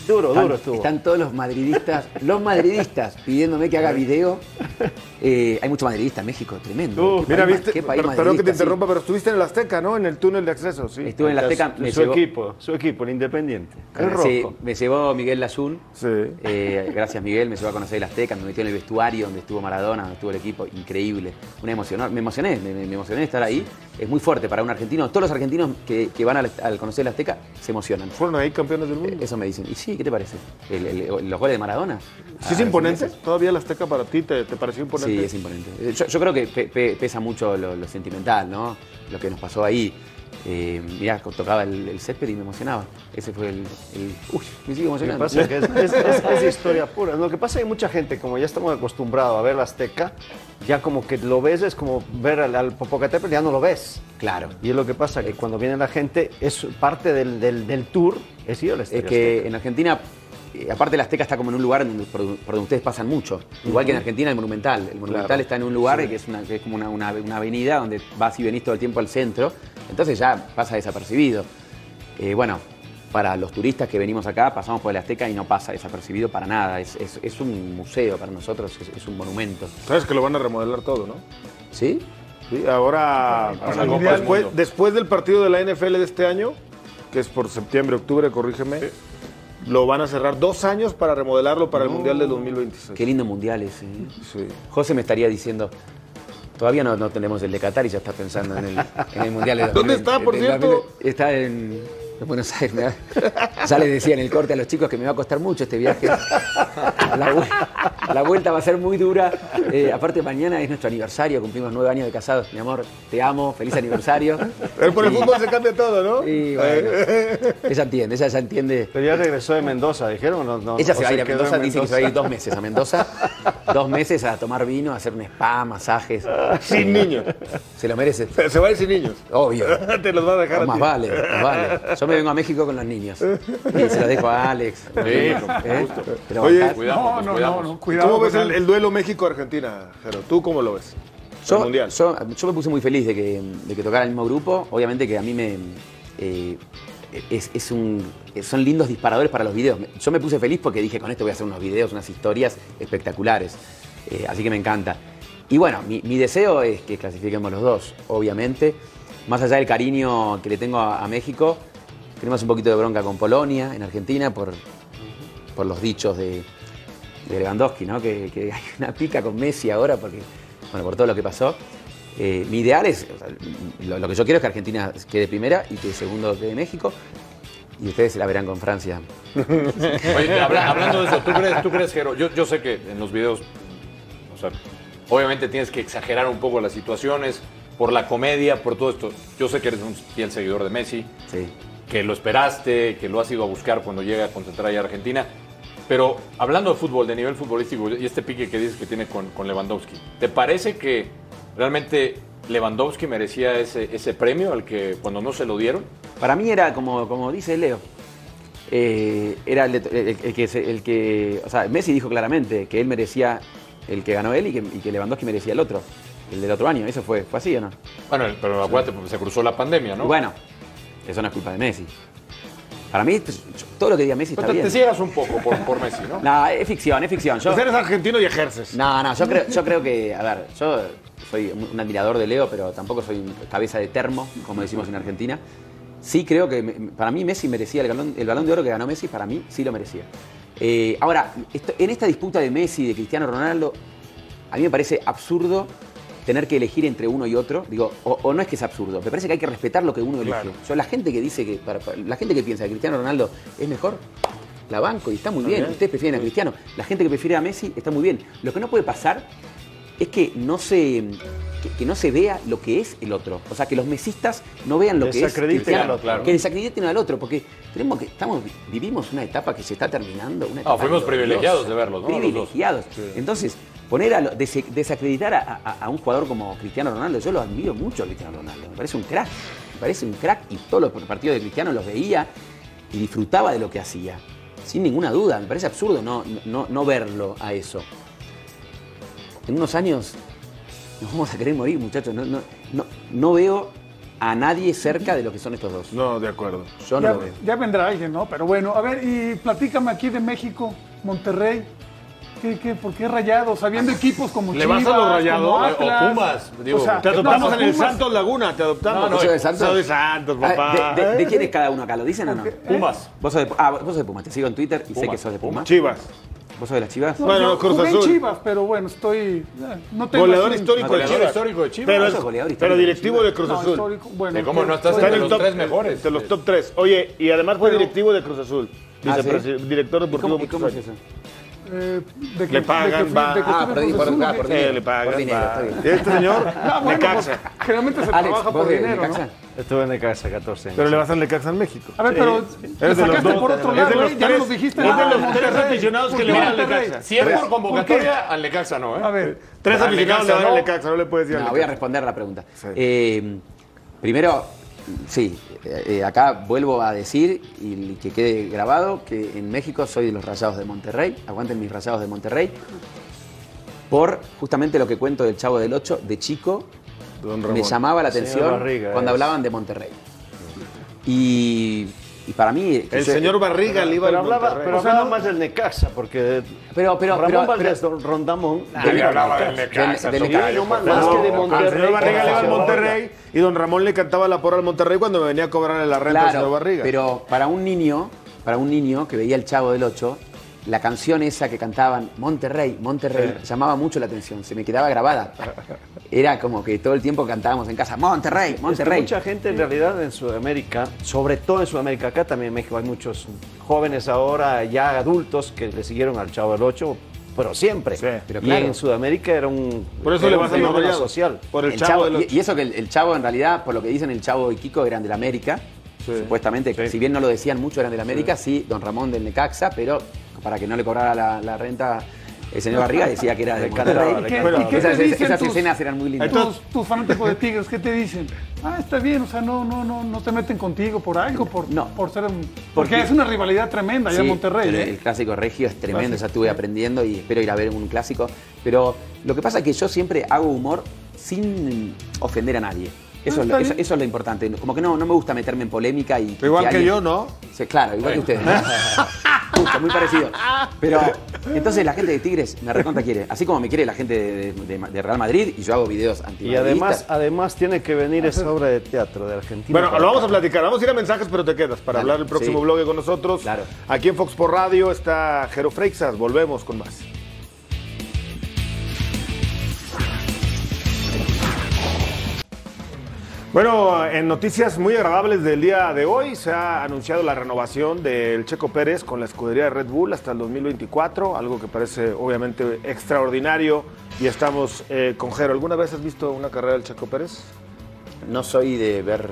Duro, Están, duro estuvo. están todos los madridistas, los madridistas pidiéndome que haga video Eh, hay mucho madridista en México, tremendo. Uh, ¿Qué mira, país- viste, qué país per- perdón que te sí. interrumpa, pero estuviste en el Azteca, ¿no? En el túnel de acceso, sí. Estuve en la Azteca, me su llevó, equipo, su equipo, el Independiente. El Sí, rojo. me llevó Miguel Lazún. Sí. Eh, gracias Miguel, me llevó a conocer el Azteca, me metió en el vestuario donde estuvo Maradona, donde estuvo el equipo, increíble. Una emoción, me emocioné, me, emocioné de estar ahí. Es muy fuerte para un argentino. Todos los argentinos que, que van al, al conocer el Azteca se emocionan. ¿Fueron ahí campeones del mundo? Eso me dicen. Y sí, ¿qué te parece? El- el- los goles de Maradona. ¿Sí es Ah, imponente? ¿Todavía el Azteca para ti te, te pareció imponente? Sí, es imponente. Eh, Yo, yo creo que pe- pe- pesa mucho lo, lo sentimental, ¿no? Lo que nos pasó ahí. Eh, mirá, tocaba el, el césped y me emocionaba. Ese fue el. el- uy, me sigue Lo que emocionando. pasa es que es, es- es- es [laughs] historia pura. Lo que pasa es que mucha gente, como ya estamos acostumbrados a ver la Azteca, ya como que lo ves, es como ver al, al Popocatépetl, ya no lo ves. Claro. Y es lo que pasa, que cuando viene la gente, es parte del, del- del tour, es ir al Es Estadio que Azteca. en Argentina, eh, aparte la Azteca está como en un lugar donde, por, donde ustedes pasan mucho. Igual que en. Argentina el Monumental. El Monumental Claro. está en un lugar Sí. que es, una, que es como una, una- una avenida donde vas y venís todo el tiempo al centro. Entonces ya pasa desapercibido. Eh, bueno, para los turistas que venimos acá, pasamos por el Azteca y no pasa desapercibido para nada. Es, es- es un museo para nosotros, es, es un monumento. Sabes que lo van a remodelar todo, ¿no? ¿Sí? Sí, ahora, Para la Copa del después, del partido de la NFL de este año, que es por septiembre, octubre, corrígeme, lo van a cerrar dos años para remodelarlo para el Mundial del 2026. Qué lindo mundial ese. ¿eh? Sí. José me estaría diciendo, todavía no, no tenemos el de Qatar y ya está pensando en el, en el mundial de [laughs] ¿Dónde 2020, está, por cierto? 2020. Está en, en Buenos Aires. [laughs] Ya les decía en el corte a los chicos que me va a costar mucho este viaje. La, vu- la vuelta va a ser muy dura. Eh, aparte, mañana es nuestro aniversario, cumplimos nueve años de casados. Mi amor, te amo, feliz aniversario. Pero por el Y- fútbol se cambia todo, ¿no? Y bueno, ella entiende, ella ya entiende. Pero ya regresó de Mendoza, dijeron. No, no, Ella se va a ir a Mendoza, en dice que se va a ir dos meses a Mendoza. dos meses a tomar vino, a hacer un spa, masajes. Sin niños. Se lo merece. Se, va a ir sin niños. Obvio. [laughs] Te los va a dejar a más ti. vale, más vale. Yo me vengo a México con los niños. [laughs] Y se los dejo a Alex. Sí, ¿Eh? lo Oye, bancás. No, no, no, no, cuidado. ¿Cómo ves el, el duelo México-Argentina, Jero? ¿Tú cómo lo ves? Yo, el Mundial. yo- yo me puse muy feliz de que, de que tocara el mismo grupo. Obviamente que a mí me. eh, es, es un, son lindos disparadores para los videos. Yo me puse feliz porque dije, con esto voy a hacer unos videos, unas historias espectaculares. Eh, así que me encanta. Y bueno, mi, mi deseo es que clasifiquemos los dos, obviamente. Más allá del cariño que le tengo a, a México, tenemos un poquito de bronca con Polonia, en Argentina, por, por los dichos de, de Lewandowski, ¿no? Que, que [laughs] hay una pica con Messi ahora porque, bueno, por todo lo que pasó. Eh, mi ideal es, o sea, lo, lo que yo quiero es que Argentina quede primera y que segundo quede México. Y ustedes se la verán con Francia. [laughs] Oye, habla- hablando de eso, ¿tú crees, tú crees Jero? Yo, yo sé que en los videos, o sea, obviamente tienes que exagerar un poco las situaciones por la comedia, por todo esto. Yo sé que eres un fiel seguidor de Messi, Sí. Que lo esperaste, que lo has ido a buscar cuando llega a concentrar a Argentina. Pero hablando de fútbol, de nivel futbolístico, y este pique que dices que tiene con, con Lewandowski, ¿te parece que realmente Lewandowski merecía ese, ese premio al que cuando no se lo dieron? Para mí era como, como dice Leo. eh, era el, de- el- el que, el que. O sea, Messi dijo claramente que él merecía el que ganó él y que, y que Lewandowski merecía el otro. El del otro año. ¿Eso fue, fue así o no? Bueno, pero acuérdate, porque se cruzó la pandemia, ¿no? Bueno, eso no es culpa de Messi. Para mí, pues, todo lo que diga Messi está te, bien. te ciegas un poco por, por Messi, ¿no? [laughs] No, es ficción, es ficción. Yo, Pues eres argentino y ejerces. no, no, yo creo, yo creo que, a ver, yo soy un admirador de Leo, pero tampoco soy un cabeza de termo, como decimos en Argentina. Sí creo que para mí Messi merecía el balón, el balón de oro que ganó Messi, para mí sí lo merecía. Eh, ahora, esto- en esta disputa de Messi y de Cristiano Ronaldo, a mí me parece absurdo tener que elegir entre uno y otro. Digo, o, o no es que es absurdo, me parece que hay que respetar lo que uno elige. Yo, la gente que dice que, para- para- la gente que piensa que Cristiano Ronaldo es mejor, la banco y está muy bien. bien. Ustedes prefieren a Cristiano. La gente que prefiere a Messi está muy bien. Lo que no puede pasar es que no se que, que no se vea lo que es el otro. O sea, que los mesistas no vean lo que es Desacrediten Cristiano. al otro. Claro. Que desacrediten al otro, porque tenemos que estamos vivimos una etapa que se está terminando, una etapa fuimos privilegiados de verlos, ¿no? Privilegiados. Entonces, poner a desacreditar a, a- a un jugador como Cristiano Ronaldo, yo lo admiro mucho a Cristiano Ronaldo. Me parece un crack. Me parece un crack y todos los partidos de Cristiano los veía y disfrutaba de lo que hacía. Sin ninguna duda. Me parece absurdo no, no, no verlo a eso. En unos años nos vamos a querer morir, muchachos. No, no, no, no veo a nadie cerca de lo que son estos dos. No, de acuerdo. Yo no Ya, lo veo. ya vendrá alguien, ¿no? Pero bueno, a ver, y platícame aquí de México, Monterrey. ¿Qué, qué, ¿Por qué rayados? Habiendo equipos como ¿Le vas Chivas, a los rayados? como O. Pumas. Digo, O sea, te adoptamos no, en el Pumas- Santos Laguna, te adoptamos. ¿Vos sos de Santos? Soy de Santos, Ah, papá. ¿De, de- de quién es cada uno acá? ¿Lo dicen o no? Pumas. Vos sos de, ah, vos sos de Pumas. Te sigo en Twitter y sé que sos de Pumas. Chivas. ¿Vos sos de las Chivas? No, Bueno, yo Cruz jugué en Azul. Chivas, pero bueno, estoy. eh, No tengo Goleador así- histórico de Goleador Chivas. histórico de Chivas. Pero, No, es- goleador histórico pero de directivo Chivas. de Cruz No, Azul. histórico, bueno, ¿De cómo no estás Está entre en el los top, tres mejores? De los top 3. Oye, y además fue Pero- directivo de Cruz Azul. Ah, Vicepresi- ¿sí? Director ¿Y deportivo. cómo, y cómo es muchos eso? Eh, de que- Le de pagan, que va. de que Ah, por- por- ah, dinero. Eh, le pagan. Por dinero, va. está bien. Y Este señor, [laughs] Ah, bueno, Necaxa. pues, generalmente se Alex, trabaja ¿vos por dinero, Necaxa? ¿no? Estuve en Necaxa 14 años. Pero le vas al Necaxa en México. A ver, pero los sacaste dos. por otro lado, ¿eh? Ya nos dijiste. es de los tres aficionados que ¿Por le van al? Necaxa. Si es por ¿Por convocatoria, al Necaxa no, ¿eh? A ver, Tres aficionados le van al ¿no? Necaxa, no le puedes decir al No, voy a responder la pregunta. Sí. Primero, sí, eh, eh, acá vuelvo a decir y que quede grabado que en México soy de los Rayados de Monterrey, aguanten mis Rayados de Monterrey, por justamente lo que cuento del Chavo del 8, de chico Don me llamaba la atención Barriga, cuando es. hablaban de Monterrey. Y, y para mí... El yo- señor Barriga le iba Pero hablaba, Monterrey. pero O sea, hablaba no- más del Necaxa, porque Pero, pero, Ramón pero- Valdés pero- Rondamón. Del- le hablaba del del- Necaxa, del- tocayo, del- no, más, que de Monterrey. señor Barriga le iba al Monterrey y don Ramón le cantaba la porra al Monterrey cuando me venía a cobrarle la renta al señor Claro, Barriga. pero para un niño, para un niño que veía el Chavo del 8, la canción esa que cantaban Monterrey, Monterrey, llamaba mucho la atención, se me quedaba grabada. Era como que todo el tiempo cantábamos en casa, Monterrey, Es que Monterrey. mucha gente en realidad en Sudamérica, sobre todo en Sudamérica, acá también en México hay muchos jóvenes ahora, ya adultos, que le siguieron al Chavo del Ocho, pero siempre. Sí, pero y claro. en Sudamérica era un, Por eso le un fenómeno social. Por el, El chavo, Chavo- de los... y, y eso que el, el Chavo en realidad, por lo que dicen el Chavo y Kiko, eran del América. Supuestamente, si bien no lo decían mucho, eran del América, sí, Don Ramón del Necaxa, pero para que no le cobrara la, la renta el señor Barriga decía que era de Monterrey. le ¿Y qué, y qué Esas, te dicen esas tus- escenas eran muy lindas. tus, tus fanáticos de Tigres, ¿qué te dicen? Ah, está bien, o sea, no, no, no, no te meten contigo por algo, por, No. por ser un- Porque- porque es una rivalidad tremenda allá en Monterrey. pero ¿eh? El clásico regio es tremendo, Clásico. ya estuve aprendiendo y espero ir a ver un clásico. Pero lo que pasa es que yo siempre hago humor sin ofender a nadie. Eso, Ah, es, lo, está eso, es lo importante. Como que no, no me gusta meterme en polémica y. Igual que alguien- yo, ¿no? Sí, claro, igual que ustedes. [laughs] Justo, muy parecido. [laughs] Pero entonces la gente de Tigres me recontra quiere. Así como me quiere la gente de, de- de Real Madrid y yo hago videos anti Y además, además tiene que venir esa obra de teatro de Argentina. Bueno, lo vamos a platicar. Vamos a ir a mensajes, pero te quedas para Dale, hablar el próximo sí. bloque con nosotros. Claro. Aquí en Fox por Radio está Jero Freixas. Volvemos con más. Bueno, en noticias muy agradables del día de hoy se ha anunciado la renovación del Checo Pérez con la escudería de Red Bull hasta el 2024, algo que parece obviamente extraordinario y estamos eh, con Jero. ¿Alguna vez has visto una carrera del Checo Pérez? No soy de ver.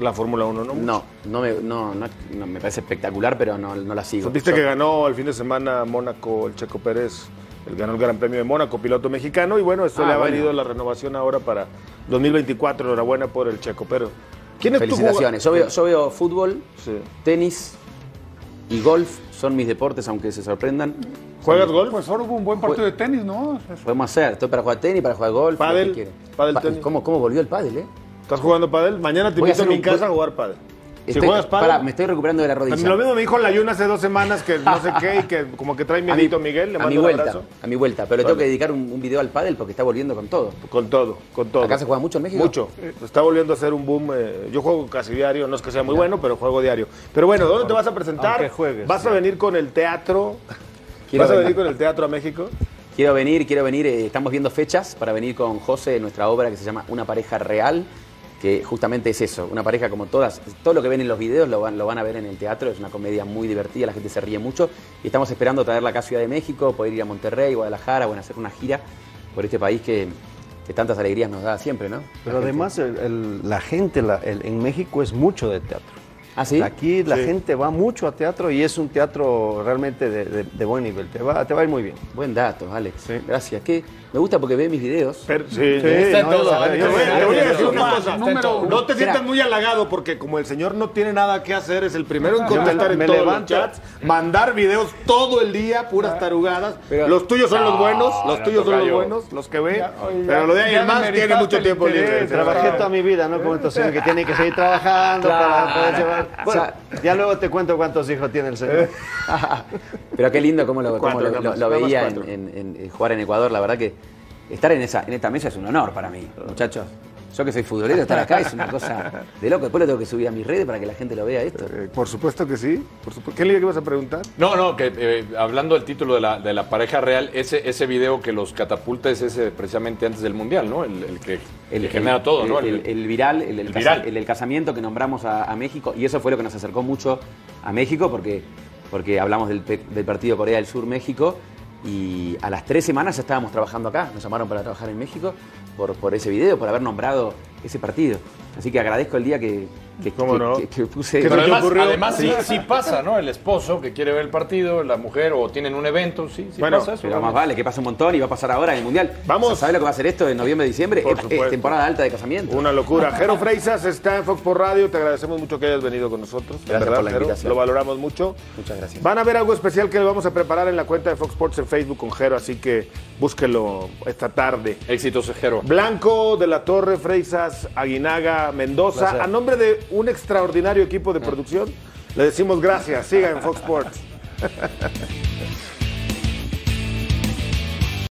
La Fórmula 1, ¿no? No, no me, no, no- no, me parece espectacular, pero no, no la sigo. ¿Supiste Yo- que ganó el fin de semana Mónaco el Checo Pérez? Él ganó el Gran Premio de Mónaco, piloto mexicano, y bueno, esto Ah, le ha bueno. valido la renovación ahora para 2024. Enhorabuena por el Checo. Pero, ¿quién es tu Felicitaciones. Yo jugador? veo, yo veo fútbol, Sí. tenis y golf. Son mis deportes, aunque se sorprendan. ¿Juegas golf? Pues ahora hubo un buen partido de tenis, ¿no? Podemos hacer. Estoy para jugar tenis, para jugar golf. lo Pádel, que quiera. pádel, Pa- tenis. ¿Cómo, ¿Cómo volvió el pádel, eh? ¿Estás jugando pádel? Mañana te Voy a invito a hacer mi un- casa a jugar pádel. Si Estoy- juegas me estoy recuperando de la rodilla. Lo mismo me dijo la Yuna hace dos semanas que no sé qué y que como que trae [laughs] A mi, miedito Miguel. Le a mando mi un vuelta, abrazo. a mi vuelta. Pero le Vale. tengo que dedicar un, un video al pádel porque está volviendo con todo. Con todo, con todo. ¿Acá se juega mucho en México? Mucho. Está volviendo a ser un boom. eh, yo juego casi diario, no es que sea muy bueno, pero juego diario. Pero bueno, ¿dónde te vas a presentar? Aunque juegues, ¿Vas a venir con el teatro? [laughs] Quiero ¿Vas a venir. venir con el teatro a México? Quiero venir, quiero venir. eh, estamos viendo fechas para venir con José, nuestra obra que se llama Una pareja real, que justamente es eso, una pareja como todas. Todo lo que ven en los videos lo van, lo van a ver en el teatro, es una comedia muy divertida, la gente se ríe mucho. Y estamos esperando traerla acá a Ciudad de México, poder ir a Monterrey, Guadalajara, bueno, hacer una gira por este país que, que tantas alegrías nos da siempre, ¿no? Pero La además el- el- la gente la- el- en México es mucho de teatro. ¿Ah, sí? Aquí la Sí. gente va mucho a teatro y es un teatro realmente de, de- de buen nivel. Te va, te va a ir muy bien. Buen dato, Alex. Gracias. Que me gusta porque ve mis videos. Pero- sí, Está todo, no. Te voy, te voy a decir una Número- cosa. número- No te Será. sientas muy halagado porque como el señor no tiene nada que hacer, es el primero en contestar en todos los chats, mandar videos todo el día, puras tarugadas. Pero- los tuyos son los buenos, los tuyos son los buenos, los que ve. Pero lo de ahí más tiene mucho tiempo libre. Trabajé toda mi vida, ¿no? Como estos señores que tienen que seguir trabajando para poder llevar. Bueno, ya luego te cuento cuántos hijos tiene el señor. [laughs] Pero qué lindo cómo lo, cómo Cuatro, lo- nada lo- más, lo nada más veía en, cuatro. en- en- en jugar en Ecuador. La verdad que estar en, esa, en esta mesa es un honor para mí, muchachos. Yo que soy futbolero, estar acá es una cosa de loco. Después lo tengo que subir a mis redes para que la gente lo vea esto. Eh, por supuesto que sí. Por supuesto. ¿Qué le ibas a preguntar? No, no, que eh, hablando del título de la, de la pareja real, ese, ese video que los catapulta es ese precisamente antes del Mundial, ¿no? El, el que, el genera todo, ¿no? El, el- el viral, el, el el casa- viral. el del casamiento que nombramos a, a México. Y eso fue lo que nos acercó mucho a México porque, porque hablamos del, del partido Corea del Sur-México. Y a las tres semanas ya estábamos trabajando acá. Nos llamaron para trabajar en México por, ese video, por haber nombrado ese partido. Así que agradezco el día que, que, ¿Cómo que- no? que- que puse. Pero además, además sí, sí pasa, ¿no? El esposo que quiere ver el partido, la mujer, o tienen un evento, sí, sí Bueno, pasa eso. pero más vale, que pasa un montón y va a pasar ahora en el Mundial. Vamos. ¿Sabes lo que va a hacer esto en noviembre, diciembre? Por Es, temporada alta de casamiento. Una locura. Jero Freisas está en Fox por Radio. Te agradecemos mucho que hayas venido con nosotros. Gracias por la Jero. invitación. Lo valoramos mucho. Muchas gracias. Van a ver algo especial que le vamos a preparar en la cuenta de Fox Sports en Facebook con Jero, así que búsquelo esta tarde. Éxitos, Jero. Blanco, De la Torre, Freisas, Aguinaga, Mendoza. Placer. A nombre de un extraordinario equipo de producción, le decimos gracias. Siga en Fox Sports. [laughs]